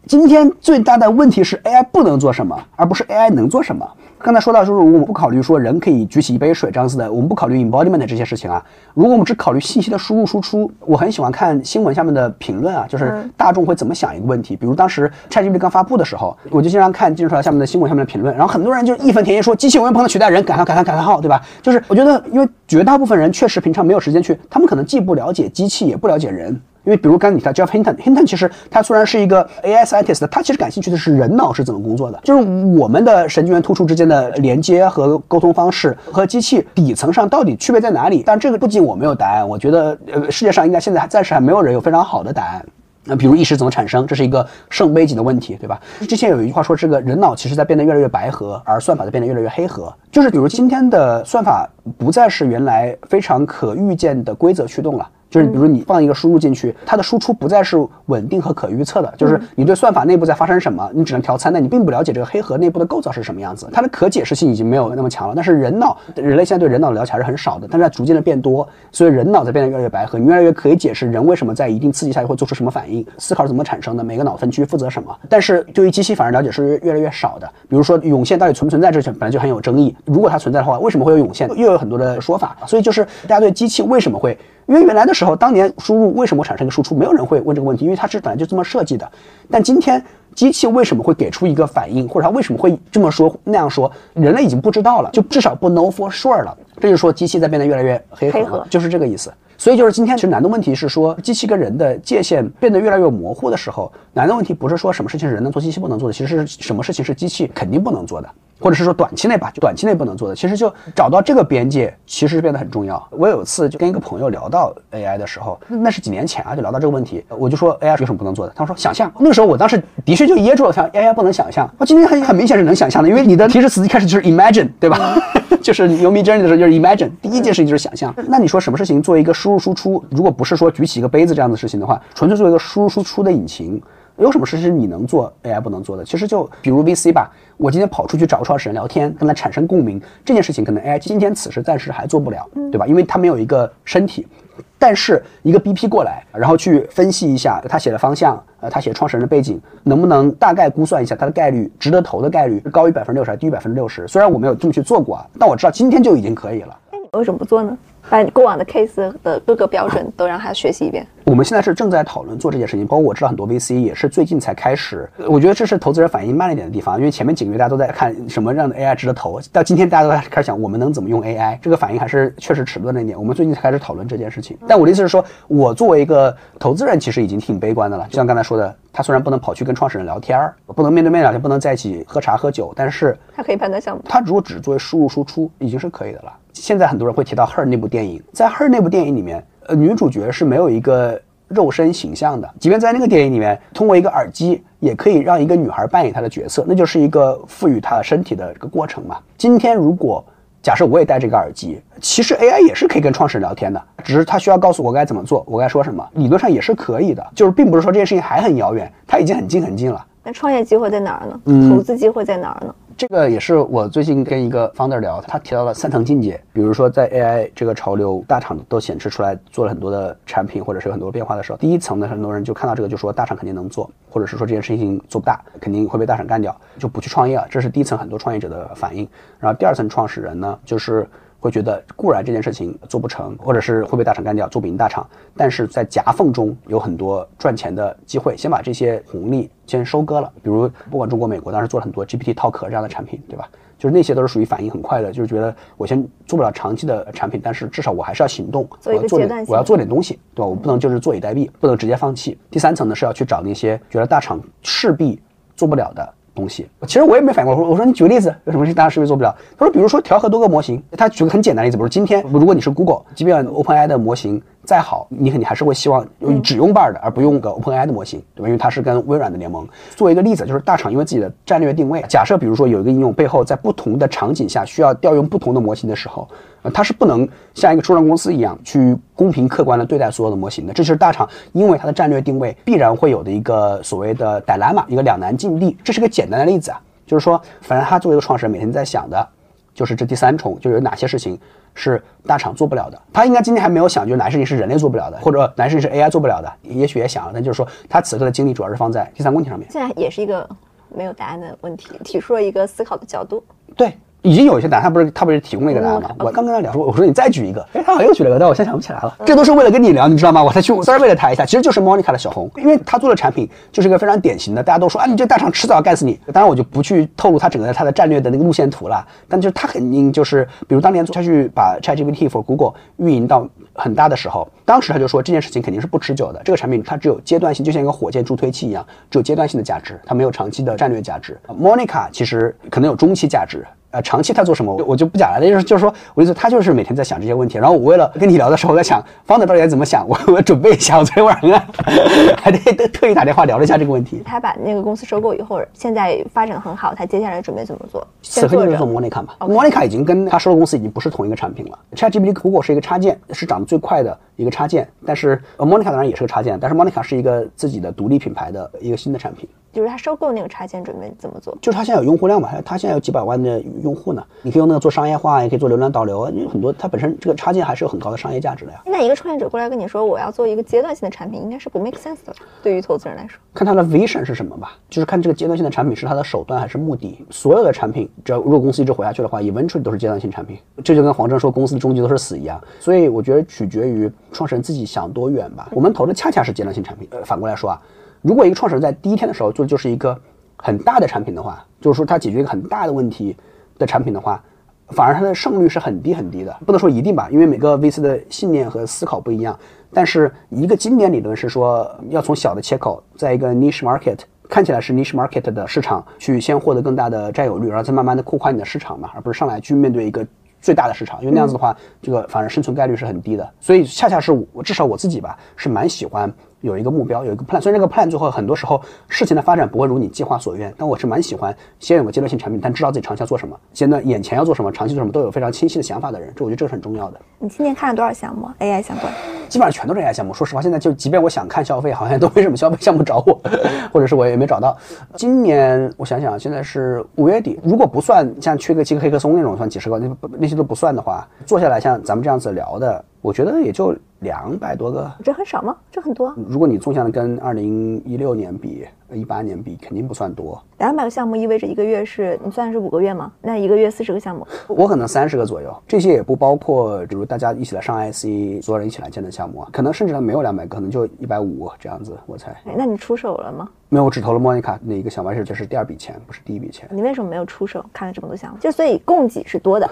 今天最大的问题是 AI 不能做什么，而不是 AI 能做什么。刚才说到，就是我们不考虑说人可以举起一杯水这样子的，我们不考虑 embodiment 这些事情啊。如果我们只考虑信息的输入输出，我很喜欢看新闻下面的评论啊，就是大众会怎么想一个问题。比如当时 ChatGPT 刚发布的时候，我就经常看金出来下面的新闻下面的评论，然后很多人就义愤填膺说机器永远不能取代人，感叹感叹感叹号，对吧？就是我觉得，因为绝大部分人确实平常没有时间去，他们可能既不了解机器，也不了解人。因为比如刚才你提到 Jeff Hinton，Hinton 其实他虽然是一个 AI scientist，他其实感兴趣的是人脑是怎么工作的，就是我们的神经元突触之间的连接和沟通方式和机器底层上到底区别在哪里？但这个不仅我没有答案，我觉得呃世界上应该现在还暂时还没有人有非常好的答案。那比如意识怎么产生，这是一个圣杯级的问题，对吧？之前有一句话说，这个人脑其实在变得越来越白盒，而算法在变得越来越黑盒。就是比如今天的算法不再是原来非常可预见的规则驱动了。就是比如你放一个输入进去，它的输出不再是稳定和可预测的。就是你对算法内部在发生什么，你只能调参，但你并不了解这个黑盒内部的构造是什么样子。它的可解释性已经没有那么强了。但是人脑，人类现在对人脑的了解还是很少的，但是在逐渐的变多，所以人脑在变得越来越白盒，你越来越可以解释人为什么在一定刺激下会做出什么反应，思考是怎么产生的，每个脑分区负责什么。但是对于机器反而了解是越来越少的。比如说涌现到底存不存在，这本来就很有争议。如果它存在的话，为什么会有涌现？又有很多的说法。所以就是大家对机器为什么会？因为原来的时候，当年输入为什么产生一个输出，没有人会问这个问题，因为它是本来就这么设计的。但今天机器为什么会给出一个反应，或者它为什么会这么说那样说，人类已经不知道了，就至少不 know for sure 了。这就是说机器在变得越来越黑盒，就是这个意思。所以就是今天其实难的问题是说，机器跟人的界限变得越来越模糊的时候，难的问题不是说什么事情是人能做，机器不能做的，其实是什么事情是机器肯定不能做的。或者是说短期内吧，就短期内不能做的，其实就找到这个边界，其实变得很重要。我有一次就跟一个朋友聊到 AI 的时候，那是几年前啊，就聊到这个问题，我就说 AI 有什么不能做的？他说想象。那个时候我当时的确就噎住了，想 AI 不能想象。我今天很很明显是能想象的，因为你的提示词一开始就是 imagine，对吧？就是用 me journey 的时候就是 imagine，第一件事情就是想象。那你说什么事情做一个输入输出？如果不是说举起一个杯子这样的事情的话，纯粹做一个输入输出的引擎。有什么事是你能做 AI 不能做的？其实就比如 VC 吧，我今天跑出去找个创始人聊天，跟他产生共鸣，这件事情可能 AI 今天此时暂时还做不了，对吧？因为他没有一个身体。但是一个 BP 过来，然后去分析一下他写的方向，呃，他写创始人的背景，能不能大概估算一下他的概率，值得投的概率高于百分之六十还是低于百分之六十？虽然我没有这么去做过啊，但我知道今天就已经可以了。那你为什么不做呢？把你过往的 case 的各个标准都让他学习一遍。我们现在是正在讨论做这件事情，包括我知道很多 VC 也是最近才开始。我觉得这是投资人反应慢了一点的地方，因为前面几个月大家都在看什么样的 AI 值得投，到今天大家都在开始想我们能怎么用 AI，这个反应还是确实迟钝了一点。我们最近才开始讨论这件事情。但我的意思是说，我作为一个投资人，其实已经挺悲观的了。就像刚才说的，他虽然不能跑去跟创始人聊天儿，不能面对面聊天，不能在一起喝茶喝酒，但是他可以判断项目。他如果只作为输入输出，已经是可以的了。现在很多人会提到《Her》那部电影，在《Her》那部电影里面，呃，女主角是没有一个肉身形象的。即便在那个电影里面，通过一个耳机也可以让一个女孩扮演她的角色，那就是一个赋予她身体的一个过程嘛。今天如果假设我也戴这个耳机，其实 AI 也是可以跟创始人聊天的，只是他需要告诉我该怎么做，我该说什么，理论上也是可以的。就是并不是说这件事情还很遥远，它已经很近很近了。那创业机会在哪儿呢？投资机会在哪儿呢？这个也是我最近跟一个 founder 聊，他提到了三层境界。比如说，在 AI 这个潮流，大厂都显示出来做了很多的产品，或者是有很多变化的时候，第一层的很多人就看到这个，就说大厂肯定能做，或者是说这件事情做不大，肯定会被大厂干掉，就不去创业了。这是第一层很多创业者的反应。然后第二层创始人呢，就是。会觉得固然这件事情做不成，或者是会被大厂干掉，做不赢大厂，但是在夹缝中有很多赚钱的机会，先把这些红利先收割了。比如不管中国、美国，当时做了很多 GPT Talk 这样的产品，对吧？就是那些都是属于反应很快的，就是觉得我先做不了长期的产品，但是至少我还是要行动，我要做点，我要做点东西，对吧？我不能就是坐以待毙，不能直接放弃。第三层呢是要去找那些觉得大厂势必做不了的。东西，其实我也没反应过来。我说，我说你举个例子，有什么事大家是不是做不了？他说，比如说调和多个模型。他举个很简单的例子，比如今天，如果你是 Google，即便 OpenAI 的模型再好，你肯定还是会希望只用 Bard 而不用个 OpenAI 的模型，对吧？因为它是跟微软的联盟。作为一个例子，就是大厂因为自己的战略定位，假设比如说有一个应用背后在不同的场景下需要调用不同的模型的时候。它是不能像一个初创公司一样去公平客观的对待所有的模型的，这就是大厂因为它的战略定位必然会有的一个所谓的 dilemma，一个两难境地。这是个简单的例子啊，就是说，反正他作为一个创始人，每天在想的，就是这第三重，就有哪些事情是大厂做不了的。他应该今天还没有想，就是哪些事情是人类做不了的，或者哪些事情是 AI 做不了的，也许也想了，但就是说，他此刻的精力主要是放在第三个问题上面。现在也是一个没有答案的问题，提出了一个思考的角度。对。已经有一些答案，他不是他不是提供了一个答案吗？我刚跟他聊说，我说你再举一个，哎，他好像又举了个，但我现在想不起来了。这都是为了跟你聊，你知道吗？我才去 survey 了他一下，其实就是 Monica 的小红，因为他做的产品就是一个非常典型的，大家都说啊，你这大厂迟早要干死你。当然我就不去透露他整个他的战略的那个路线图了，但就是他肯定就是，比如当年他去把 ChatGPT for Google 运营到很大的时候，当时他就说这件事情肯定是不持久的，这个产品它只有阶段性，就像一个火箭助推器一样，只有阶段性的价值，它没有长期的战略价值。Monica 其实可能有中期价值。呃，长期他做什么，我就不讲了。那就是就是说，我意思他就是每天在想这些问题。然后我为了跟你聊的时候，我在想方子到底该怎么想，我我准备一下。我昨天晚上 还得特意打电话聊了一下这个问题。他把那个公司收购以后，现在发展很好，他接下来准备怎么做？此刻就是做 Monica 嘛。Monica 已经跟他收购公司已经不是同一个产品了。ChatGPT Google 是一个插件，是长得最快的一个插件，但是 Monica 当然也是个插件，但是 Monica 是一个自己的独立品牌的一个新的产品。就是他收购那个插件准备怎么做？就是他现在有用户量嘛，他现在有几百万的用户呢。你可以用那个做商业化，也可以做流量导流，因为很多。它本身这个插件还是有很高的商业价值的呀。现在一个创业者过来跟你说我要做一个阶段性的产品，应该是不 make sense 的，对于投资人来说。看他的 vision 是什么吧，就是看这个阶段性的产品是他的手段还是目的。所有的产品，只要如果公司一直活下去的话，eventually 都是阶段性产品。这就跟黄峥说公司的终极都是死一样。所以我觉得取决于创始人自己想多远吧。我们投的恰恰是阶段性产品。呃，反过来说啊，如果一个创始人在第一天的时候做的就是一个。很大的产品的话，就是说它解决一个很大的问题的产品的话，反而它的胜率是很低很低的。不能说一定吧，因为每个 VC 的信念和思考不一样。但是一个经典理论是说，要从小的切口，在一个 niche market 看起来是 niche market 的市场，去先获得更大的占有率，然后再慢慢的扩宽你的市场嘛，而不是上来去面对一个最大的市场，因为那样子的话，这个反而生存概率是很低的。所以恰恰是我至少我自己吧，是蛮喜欢。有一个目标，有一个 plan，虽然这个 plan 最后很多时候事情的发展不会如你计划所愿，但我是蛮喜欢先有个阶段性产品，但知道自己长期要做什么，现在眼前要做什么，长期做什么都有非常清晰的想法的人，这我觉得这是很重要的。你今年看了多少项目 AI 相关？基本上全都是 AI 项目。说实话，现在就即便我想看消费，好像都没什么消费项目找我，或者是我也没找到。今年我想想，现在是五月底，如果不算像缺个几个黑客松那种算几十个，那那些都不算的话，做下来像咱们这样子聊的。我觉得也就两百多个。这很少吗？这很多。如果你纵向的跟二零一六年比，一八年比，肯定不算多。两百个项目意味着一个月是你算是五个月吗？那一个月四十个项目，我可能三十个左右。这些也不包括，比如大家一起来上 IC，所有人一起来建的项目啊，可能甚至还没有两百个，可能就一百五这样子，我猜。哎，那你出手了吗？没有，我只投了 Monica 那一个项目，而且这是第二笔钱，不是第一笔钱。你为什么没有出手？看了这么多项目，就所以供给是多的。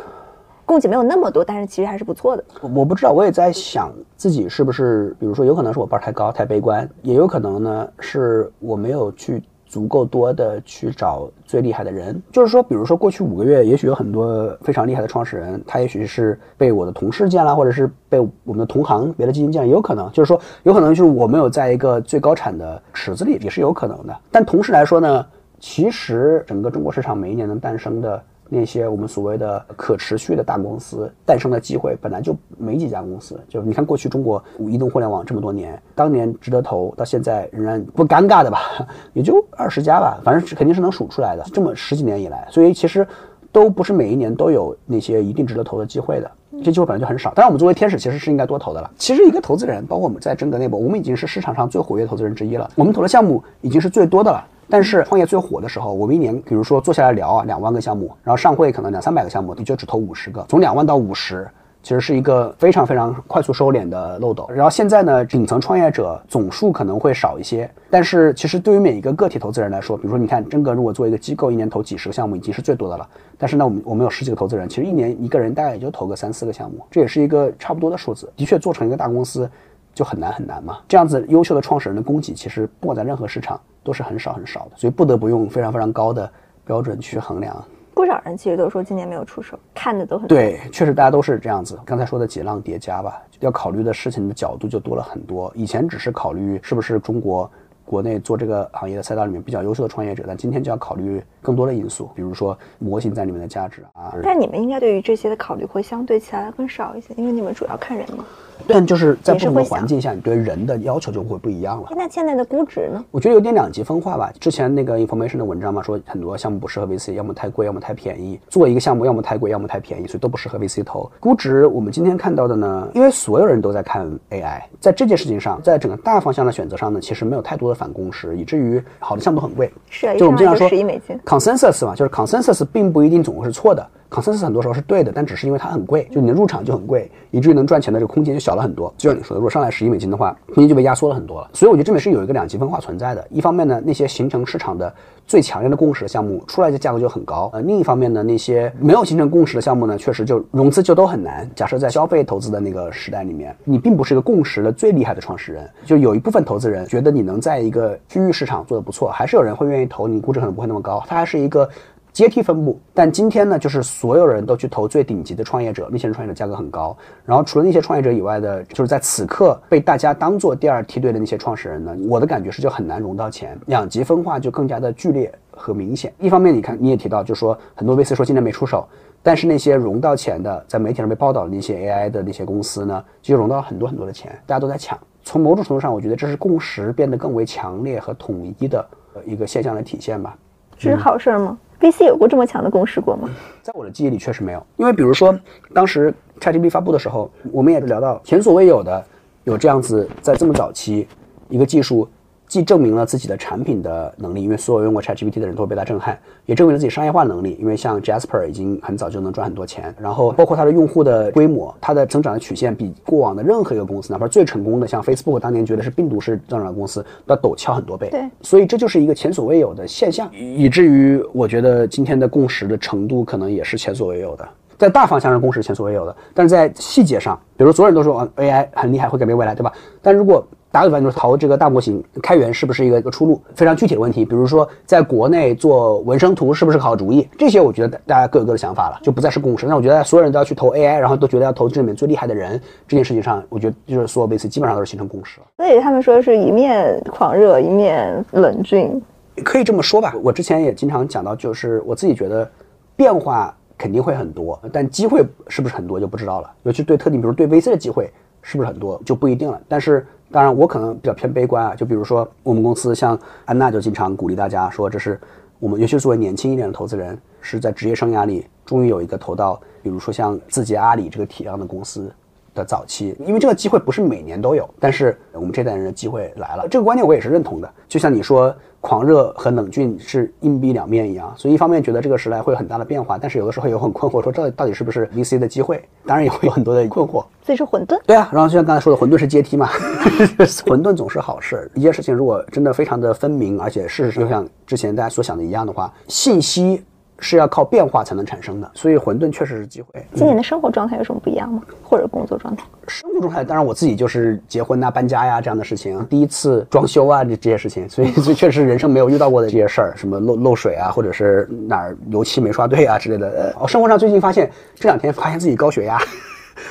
供给没有那么多，但是其实还是不错的。我不知道，我也在想自己是不是，比如说，有可能是我班太高太悲观，也有可能呢是我没有去足够多的去找最厉害的人。就是说，比如说过去五个月，也许有很多非常厉害的创始人，他也许是被我的同事见了，或者是被我们的同行别的基金见，也有可能。就是说，有可能就是我没有在一个最高产的池子里，也是有可能的。但同时来说呢，其实整个中国市场每一年能诞生的。那些我们所谓的可持续的大公司诞生的机会本来就没几家公司，就你看过去中国移动互联网这么多年，当年值得投到现在仍然不尴尬的吧，也就二十家吧，反正肯定是能数出来的。这么十几年以来，所以其实都不是每一年都有那些一定值得投的机会的，这机会本来就很少。当然，我们作为天使其实是应该多投的了。其实一个投资人，包括我们在真格内部，我们已经是市场上最活跃投资人之一了。我们投的项目已经是最多的了。但是创业最火的时候，我们一年，比如说坐下来聊啊，两万个项目，然后上会可能两三百个项目，你就只投五十个，从两万到五十，其实是一个非常非常快速收敛的漏斗。然后现在呢，顶层创业者总数可能会少一些，但是其实对于每一个个体投资人来说，比如说你看真格，如果做一个机构，一年投几十个项目已经是最多的了。但是呢，我们我们有十几个投资人，其实一年一个人大概也就投个三四个项目，这也是一个差不多的数字。的确，做成一个大公司就很难很难嘛。这样子优秀的创始人的供给，其实不管在任何市场。都是很少很少的，所以不得不用非常非常高的标准去衡量。不少人其实都说今年没有出手，看的都很对，确实大家都是这样子。刚才说的几浪叠加吧，要考虑的事情的角度就多了很多。以前只是考虑是不是中国国内做这个行业的赛道里面比较优秀的创业者，但今天就要考虑更多的因素，比如说模型在里面的价值啊。但你们应该对于这些的考虑会相对起来更少一些，因为你们主要看人嘛。但就是在不同的环境下，你对人的要求就会不一样了。那现在的估值呢？我觉得有点两极分化吧。之前那个 information 的文章嘛，说很多项目不适合 VC，要么太贵，要么太便宜。做一个项目要么太贵，要么太便宜，所以都不适合 VC 投。估值，我们今天看到的呢，因为所有人都在看 AI，在这件事情上，在整个大方向的选择上呢，其实没有太多的反共识，以至于好的项目都很贵。是，就我们经常说十亿美金 consensus 嘛，就是 consensus 并不一定总是错的。共识很多时候是对的，但只是因为它很贵，就你的入场就很贵，以至于能赚钱的这个空间就小了很多。就像你说的，如果上来十亿美金的话，空间就被压缩了很多了。所以我觉得这边是有一个两极分化存在的。一方面呢，那些形成市场的最强烈的共识的项目出来的价格就很高；呃，另一方面呢，那些没有形成共识的项目呢，确实就融资就都很难。假设在消费投资的那个时代里面，你并不是一个共识的最厉害的创始人，就有一部分投资人觉得你能在一个区域市场做得不错，还是有人会愿意投你，估值可能不会那么高，它还是一个。阶梯分布，但今天呢，就是所有人都去投最顶级的创业者，那些人创业者价格很高。然后除了那些创业者以外的，就是在此刻被大家当做第二梯队的那些创始人呢，我的感觉是就很难融到钱，两极分化就更加的剧烈和明显。一方面，你看你也提到，就是说很多 VC 说今年没出手，但是那些融到钱的，在媒体上被报道的那些 AI 的那些公司呢，就融到了很多很多的钱，大家都在抢。从某种程度上，我觉得这是共识变得更为强烈和统一的一个现象的体现吧。这是好事吗？VC 有过这么强的共识过吗？在我的记忆里确实没有，因为比如说当时 ChatGPT 发布的时候，我们也聊到前所未有的有这样子在这么早期一个技术。既证明了自己的产品的能力，因为所有用过 ChatGPT 的人都会被它震撼；也证明了自己商业化能力，因为像 Jasper 已经很早就能赚很多钱。然后包括它的用户的规模，它的增长的曲线比过往的任何一个公司，哪怕最成功的像 Facebook 当年觉得是病毒式增长的公司，都要陡峭很多倍。对，所以这就是一个前所未有的现象，以至于我觉得今天的共识的程度可能也是前所未有的。在大方向上共识前所未有的，但是在细节上，比如所有人都说 AI 很厉害，会改变未来，对吧？但如果打个比方，就是投这个大模型开源是不是一个一个出路？非常具体的问题，比如说在国内做文生图是不是个好主意？这些我觉得大家各有各的想法了，就不再是共识。那我觉得所有人都要去投 AI，然后都觉得要投这里面最厉害的人，这件事情上，我觉得就是所有 VC 基本上都是形成共识了。所以他们说是一面狂热，一面冷峻，可以这么说吧。我之前也经常讲到，就是我自己觉得变化肯定会很多，但机会是不是很多就不知道了。尤其对特定，比如对 VC 的机会是不是很多就不一定了。但是。当然，我可能比较偏悲观啊。就比如说，我们公司像安娜就经常鼓励大家说，这是我们，尤其是作为年轻一点的投资人，是在职业生涯里终于有一个投到，比如说像字节、阿里这个体量的公司的早期，因为这个机会不是每年都有，但是我们这代人的机会来了，这个观念我也是认同的。就像你说，狂热和冷峻是硬币两面一样，所以一方面觉得这个时代会有很大的变化，但是有的时候也很困惑，说这到底是不是 VC 的机会？当然也会有很多的困惑。所以是混沌。对啊，然后就像刚才说的，混沌是阶梯嘛，混沌总是好事。一件事情如果真的非常的分明，而且事实上就像之前大家所想的一样的话，信息。是要靠变化才能产生的，所以混沌确实是机会。今年的生活状态有什么不一样吗？或者工作状态？生活状态，当然我自己就是结婚啊、搬家呀这样的事情，第一次装修啊这这些事情，所以这确实人生没有遇到过的这些事儿，什么漏漏水啊，或者是哪儿油漆没刷对啊之类的。我，生活上最近发现这两天发现自己高血压。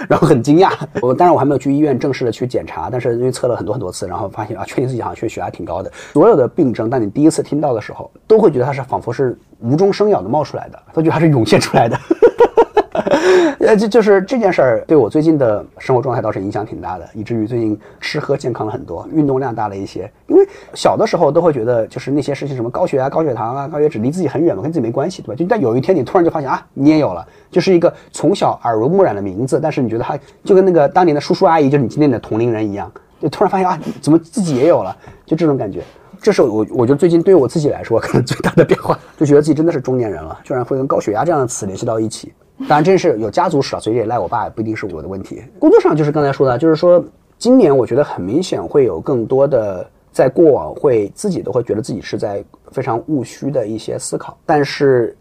然后很惊讶，我当然我还没有去医院正式的去检查，但是因为测了很多很多次，然后发现啊，确定自己好像血压挺高的。所有的病症，当你第一次听到的时候，都会觉得它是仿佛是无中生有的冒出来的，都觉得它是涌现出来的。呃，就就是这件事儿对我最近的生活状态倒是影响挺大的，以至于最近吃喝健康了很多，运动量大了一些。因为小的时候都会觉得，就是那些事情，什么高血压、高血糖啊、高血脂，离自己很远嘛，跟自己没关系，对吧？就但有一天你突然就发现啊，你也有了，就是一个从小耳濡目染的名字，但是你觉得他就跟那个当年的叔叔阿姨，就是你今天的同龄人一样，就突然发现啊，怎么自己也有了，就这种感觉。这是我我觉得最近对于我自己来说可能最大的变化，就觉得自己真的是中年人了，居然会跟高血压这样的词联系到一起。当然，这是有家族史啊，所以也赖我爸，也不一定是我的问题。工作上就是刚才说的，就是说今年我觉得很明显会有更多的，在过往会自己都会觉得自己是在非常务虚的一些思考，但是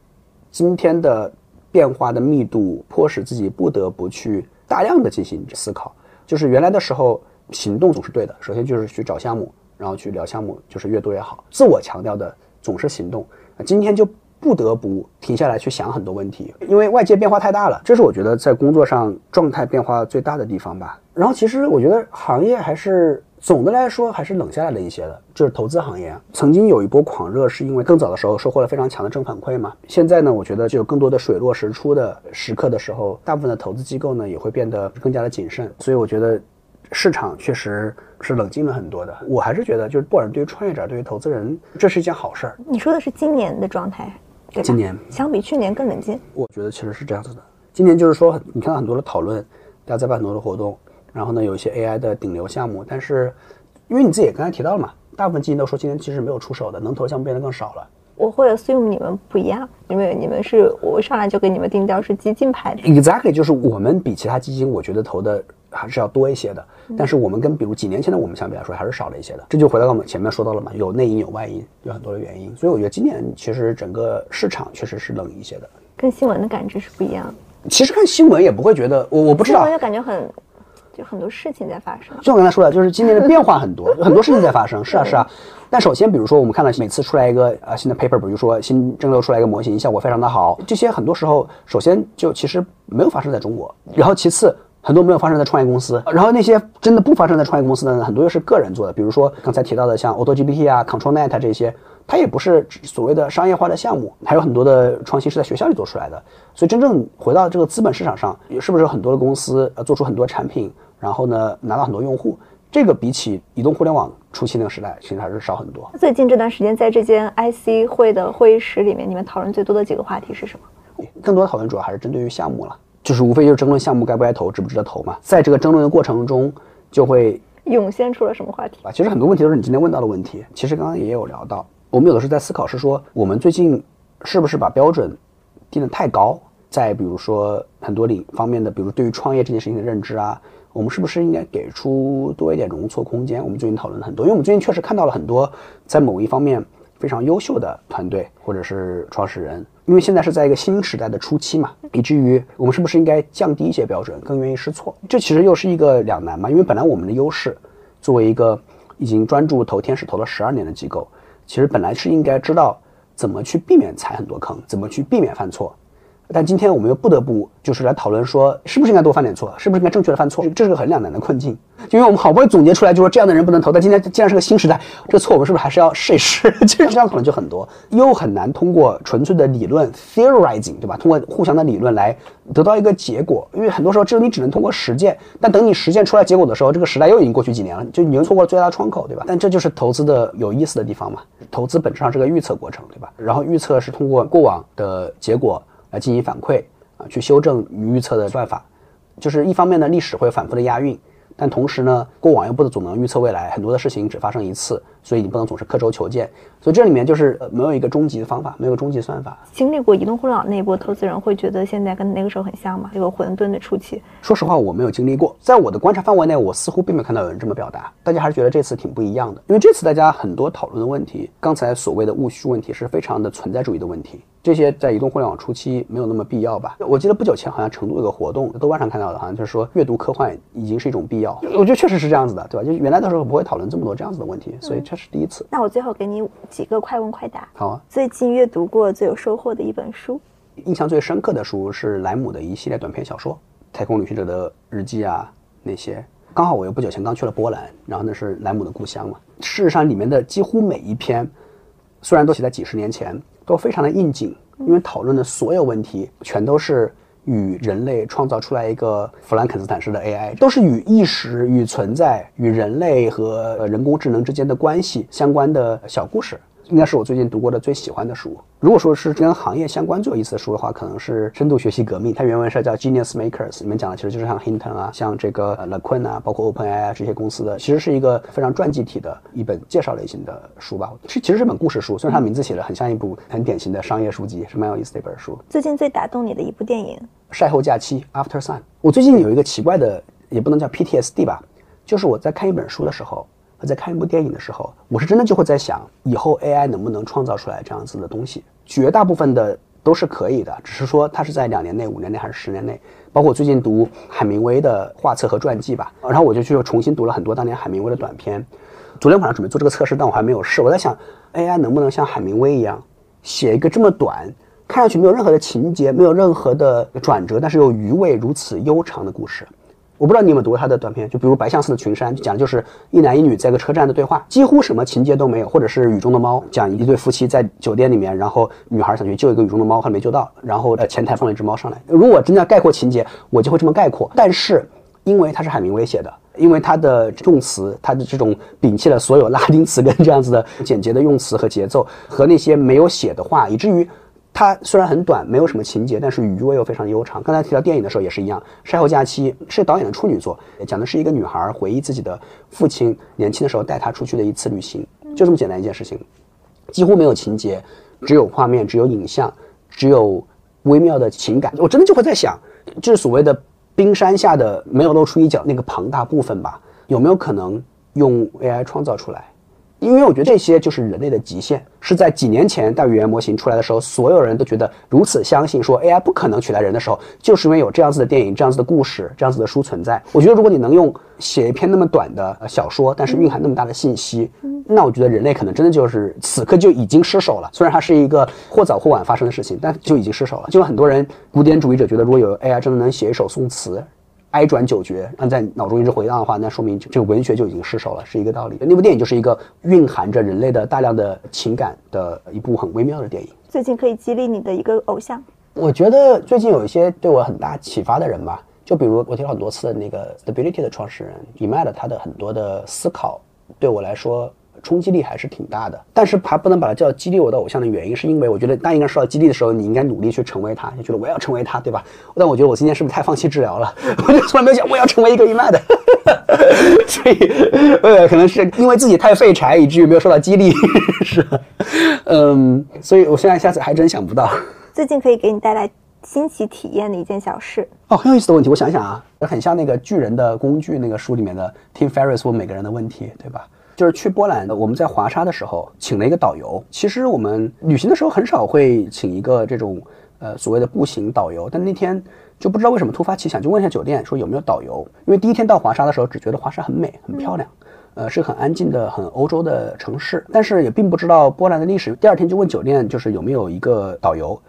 今天的变化的密度迫使自己不得不去大量的进行思考。就是原来的时候行动总是对的，首先就是去找项目，然后去聊项目，就是越多越好。自我强调的总是行动，今天就。不得不停下来去想很多问题，因为外界变化太大了，这是我觉得在工作上状态变化最大的地方吧。然后其实我觉得行业还是总的来说还是冷下来了一些的，就是投资行业，曾经有一波狂热，是因为更早的时候收获了非常强的正反馈嘛。现在呢，我觉得就有更多的水落石出的时刻的时候，大部分的投资机构呢也会变得更加的谨慎，所以我觉得市场确实是冷静了很多的。我还是觉得，就是不管对于创业者，对于投资人，这是一件好事儿。你说的是今年的状态。今年相比去年更冷静，我觉得其实是这样子的。今年就是说，你看到很多的讨论，大家在办很多的活动，然后呢，有一些 AI 的顶流项目，但是因为你自己也刚才提到了嘛，大部分基金都说今年其实没有出手的，能投的项目变得更少了。我会 assume 你们不一样，因为你们是我上来就给你们定调是基金派的。Exactly，就是我们比其他基金，我觉得投的。还是要多一些的，但是我们跟比如几年前的我们相比来说，还是少了一些的。这就回到我们前面说到了嘛，有内因有外因，有很多的原因。所以我觉得今年其实整个市场确实是冷一些的，跟新闻的感知是不一样的。其实看新闻也不会觉得，我我不知道，就感觉很，就很多事情在发生。就我刚才说的，就是今年的变化很多，很多事情在发生。是啊是啊，但首先比如说我们看到每次出来一个呃新的 paper，比如说新蒸馏出来一个模型，效果非常的好，这些很多时候首先就其实没有发生在中国，然后其次。很多没有发生在创业公司，然后那些真的不发生在创业公司的呢，很多又是个人做的。比如说刚才提到的像 AutoGPT 啊、ControlNet 这些，它也不是所谓的商业化的项目，还有很多的创新是在学校里做出来的。所以真正回到这个资本市场上，是不是有很多的公司呃做出很多产品，然后呢拿到很多用户？这个比起移动互联网初期那个时代，其实还是少很多。最近这段时间在这间 IC 会的会议室里面，你们讨论最多的几个话题是什么？更多的讨论主要还是针对于项目了。就是无非就是争论项目该不该投，值不值得投嘛。在这个争论的过程中，就会涌现出了什么话题啊？其实很多问题都是你今天问到的问题。其实刚刚也有聊到，我们有的时候在思考是说，我们最近是不是把标准定得太高？在比如说很多领方面的，比如对于创业这件事情的认知啊，我们是不是应该给出多一点容错空间？我们最近讨论了很多，因为我们最近确实看到了很多在某一方面非常优秀的团队或者是创始人。因为现在是在一个新时代的初期嘛，以至于我们是不是应该降低一些标准，更愿意试错？这其实又是一个两难嘛。因为本来我们的优势，作为一个已经专注投天使投了十二年的机构，其实本来是应该知道怎么去避免踩很多坑，怎么去避免犯错。但今天我们又不得不就是来讨论说，是不是应该多犯点错，是不是应该正确的犯错？这是个很两难的困境。因为我们好不容易总结出来，就说这样的人不能投。但今天既然是个新时代，这个错我们是不是还是要试一试？其实这样可能就很多，又很难通过纯粹的理论 theorizing，对吧？通过互相的理论来得到一个结果。因为很多时候，这个你只能通过实践。但等你实践出来结果的时候，这个时代又已经过去几年了，就你又错过了最大的窗口，对吧？但这就是投资的有意思的地方嘛。投资本质上是个预测过程，对吧？然后预测是通过过往的结果来进行反馈啊。去修正预测的算法，就是一方面呢，历史会反复的押韵。但同时呢，过往又不总能预测未来，很多的事情只发生一次，所以你不能总是刻舟求剑。所以这里面就是没有一个终极的方法，没有终极算法。经历过移动互联网那一波，投资人会觉得现在跟那个时候很像吗？这个混沌的初期。说实话，我没有经历过，在我的观察范围内，我似乎并没有看到有人这么表达。大家还是觉得这次挺不一样的，因为这次大家很多讨论的问题，刚才所谓的务虚问题是非常的存在主义的问题。这些在移动互联网初期没有那么必要吧？我记得不久前好像成都有个活动，豆瓣上看到的，好像就是说阅读科幻已经是一种必要。我觉得确实是这样子的，对吧？就原来的时候不会讨论这么多这样子的问题，所以这是第一次。那我最后给你几个快问快答。好啊。最近阅读过最有收获的一本书？印象最深刻的书是莱姆的一系列短篇小说，《太空旅行者的日记》啊那些。刚好我又不久前刚去了波兰，然后那是莱姆的故乡嘛。事实上，里面的几乎每一篇，虽然都写在几十年前。都非常的应景，因为讨论的所有问题全都是与人类创造出来一个弗兰肯斯坦式的 AI，都是与意识、与存在、与人类和人工智能之间的关系相关的小故事。应该是我最近读过的最喜欢的书。如果说是跟行业相关最有意思的书的话，可能是《深度学习革命》，它原文是叫《Genius Makers》，里面讲的其实就是像 Hinton 啊，像这个 LeQuan 啊，包括 OpenAI 啊这些公司的，其实是一个非常传记体的一本介绍类型的书吧。是其实是本故事书，虽然它名字写的很像一部很典型的商业书籍，是蛮有意思的一本书。最近最打动你的一部电影？晒后假期 After Sun。我最近有一个奇怪的，也不能叫 PTSD 吧，就是我在看一本书的时候。我在看一部电影的时候，我是真的就会在想，以后 AI 能不能创造出来这样子的东西？绝大部分的都是可以的，只是说它是在两年内、五年内还是十年内。包括最近读海明威的画册和传记吧，然后我就去重新读了很多当年海明威的短篇。昨天晚上准备做这个测试，但我还没有试。我在想，AI 能不能像海明威一样，写一个这么短，看上去没有任何的情节，没有任何的转折，但是又余味如此悠长的故事？我不知道你有没有读过他的短片，就比如《白象似的群山》，讲的就是一男一女在一个车站的对话，几乎什么情节都没有；或者是《雨中的猫》，讲一对夫妻在酒店里面，然后女孩想去救一个雨中的猫，还没救到，然后呃前台放了一只猫上来。如果真的要概括情节，我就会这么概括。但是因为他是海明威写的，因为他的用词，他的这种摒弃了所有拉丁词根这样子的简洁的用词和节奏，和那些没有写的话，以至于。它虽然很短，没有什么情节，但是余味又非常悠长。刚才提到电影的时候也是一样，《晒后假期》是导演的处女作，讲的是一个女孩回忆自己的父亲年轻的时候带她出去的一次旅行，就这么简单一件事情，几乎没有情节，只有画面，只有影像，只有微妙的情感。我真的就会在想，就是所谓的冰山下的没有露出一角那个庞大部分吧，有没有可能用 AI 创造出来？因为我觉得这些就是人类的极限，是在几年前大语言模型出来的时候，所有人都觉得如此相信，说 AI 不可能取代人的时候，就是因为有这样子的电影、这样子的故事、这样子的书存在。我觉得如果你能用写一篇那么短的小说，但是蕴含那么大的信息，那我觉得人类可能真的就是此刻就已经失手了。虽然它是一个或早或晚发生的事情，但就已经失手了。就像很多人古典主义者觉得，如果有 AI 真的能写一首宋词。哀转九绝，让在脑中一直回荡的话，那说明这个文学就已经失手了，是一个道理。那部电影就是一个蕴含着人类的大量的情感的一部很微妙的电影。最近可以激励你的一个偶像，我觉得最近有一些对我很大启发的人吧，就比如我提了很多次的那个 Stability 的创始人 e m a 他的很多的思考，对我来说。冲击力还是挺大的，但是还不能把它叫激励我的偶像的原因，是因为我觉得当一个人受到激励的时候，你应该努力去成为他，你觉得我要成为他，对吧？但我觉得我今天是不是太放弃治疗了？我就从来没有想我要成为一个伊曼的，所以呃，可能是因为自己太废柴，以至于没有受到激励，是，嗯，所以我现在下次还真想不到。最近可以给你带来新奇体验的一件小事哦，很有意思的问题，我想想啊，很像那个巨人的工具那个书里面的 Tim Ferriss 问每个人的问题，对吧？就是去波兰的，我们在华沙的时候请了一个导游。其实我们旅行的时候很少会请一个这种呃所谓的步行导游，但那天就不知道为什么突发奇想，就问一下酒店说有没有导游。因为第一天到华沙的时候，只觉得华沙很美很漂亮，呃是很安静的很欧洲的城市，但是也并不知道波兰的历史。第二天就问酒店，就是有没有一个导游。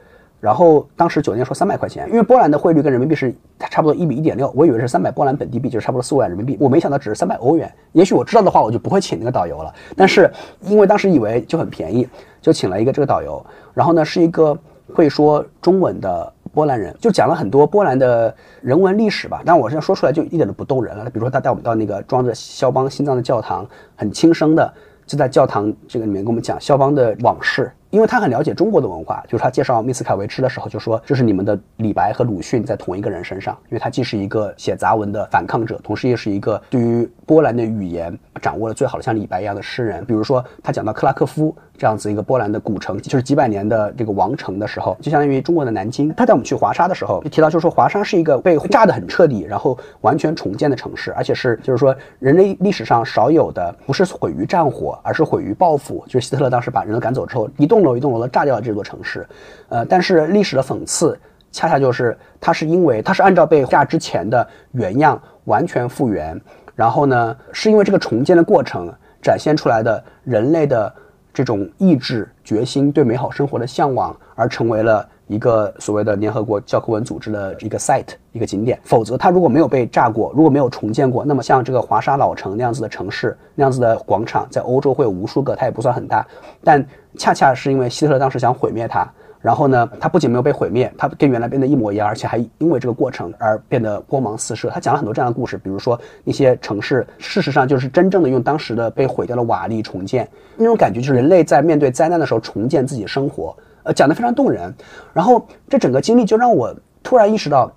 然后当时酒店说三百块钱，因为波兰的汇率跟人民币是差不多一比一点六，我以为是三百波兰本地币，就是差不多四五万人民币，我没想到只是三百欧元。也许我知道的话，我就不会请那个导游了。但是因为当时以为就很便宜，就请了一个这个导游。然后呢，是一个会说中文的波兰人，就讲了很多波兰的人文历史吧。但我现在说出来就一点都不动人了。比如说他带我们到那个装着肖邦心脏的教堂，很轻声的就在教堂这个里面跟我们讲肖邦的往事。因为他很了解中国的文化，就是他介绍密斯凯维茨的时候就说，这是你们的李白和鲁迅在同一个人身上，因为他既是一个写杂文的反抗者，同时也是一个对于波兰的语言掌握了最好的像李白一样的诗人。比如说他讲到克拉科夫这样子一个波兰的古城，就是几百年的这个王城的时候，就相当于中国的南京。他带我们去华沙的时候就提到，就是说华沙是一个被炸得很彻底，然后完全重建的城市，而且是就是说人类历史上少有的，不是毁于战火，而是毁于报复，就是希特勒当时把人都赶走之后，一栋楼一栋楼的炸掉了这座城市，呃，但是历史的讽刺恰恰就是它是因为它是按照被炸之前的原样完全复原，然后呢，是因为这个重建的过程展现出来的人类的这种意志、决心、对美好生活的向往，而成为了一个所谓的联合国教科文组织的一个 site 一个景点。否则，它如果没有被炸过，如果没有重建过，那么像这个华沙老城那样子的城市、那样子的广场，在欧洲会有无数个，它也不算很大，但恰恰是因为希特勒当时想毁灭它。然后呢，它不仅没有被毁灭，它跟原来变得一模一样，而且还因为这个过程而变得光芒四射。他讲了很多这样的故事，比如说那些城市，事实上就是真正的用当时的被毁掉的瓦砾重建，那种感觉就是人类在面对灾难的时候重建自己生活，呃，讲得非常动人。然后这整个经历就让我突然意识到，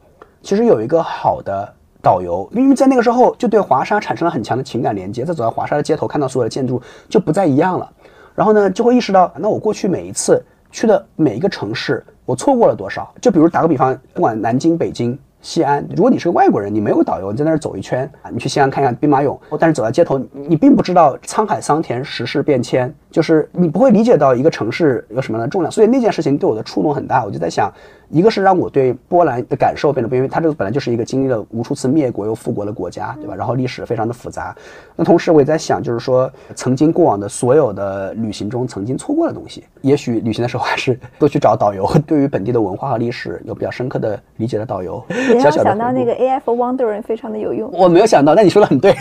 其实有一个好的导游，因为在那个时候就对华沙产生了很强的情感连接，在走在华沙的街头看到所有的建筑就不再一样了，然后呢就会意识到，那我过去每一次。去的每一个城市，我错过了多少？就比如打个比方，不管南京、北京、西安，如果你是个外国人，你没有导游，你在那儿走一圈啊，你去西安看一下兵马俑，但是走在街头，你并不知道沧海桑田、时事变迁，就是你不会理解到一个城市有什么样的重量。所以那件事情对我的触动很大，我就在想。一个是让我对波兰的感受变得不，因为它这个本来就是一个经历了无数次灭国又复国的国家，对吧？然后历史非常的复杂。那同时我也在想，就是说曾经过往的所有的旅行中曾经错过的东西，也许旅行的时候还是 多去找导游，对于本地的文化和历史有比较深刻的理解的导游。你要想到那个 AI for Wondering 非常的有用。我没有想到，但你说的很对。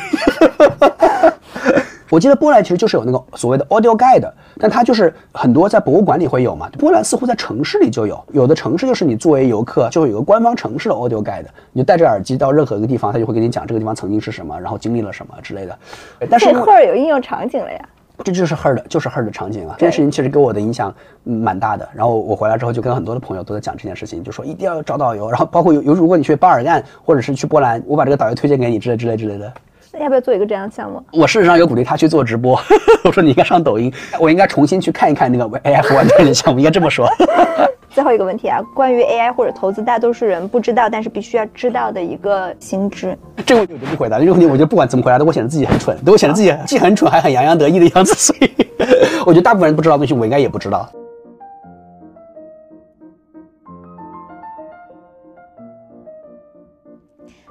我记得波兰其实就是有那个所谓的 audio guide，但它就是很多在博物馆里会有嘛。波兰似乎在城市里就有，有的城市就是你作为游客就会有个官方城市的 audio guide，你就戴着耳机到任何一个地方，他就会给你讲这个地方曾经是什么，然后经历了什么之类的。但是赫尔有应用场景了呀。这就是 Her 的，就是 Her 的场景啊。这件事情其实给我的影响蛮大的。然后我回来之后就跟很多的朋友都在讲这件事情，就说一定要找导游。然后包括有有，如果你去巴尔干或者是去波兰，我把这个导游推荐给你之类之类之类的。要不要做一个这样的项目？我事实上有鼓励他去做直播。我说你应该上抖音，我应该重新去看一看那个 AI 和万代的项目，应该这么说。最后一个问题啊，关于 AI 或者投资，大多数人不知道，但是必须要知道的一个心知。这个问题我就不回答。这个问题我觉得不管怎么回答，都会显得自己很蠢，都会显得自己既很蠢还很洋洋得意的样子。所以 我觉得大部分人不知道的东西，我应该也不知道。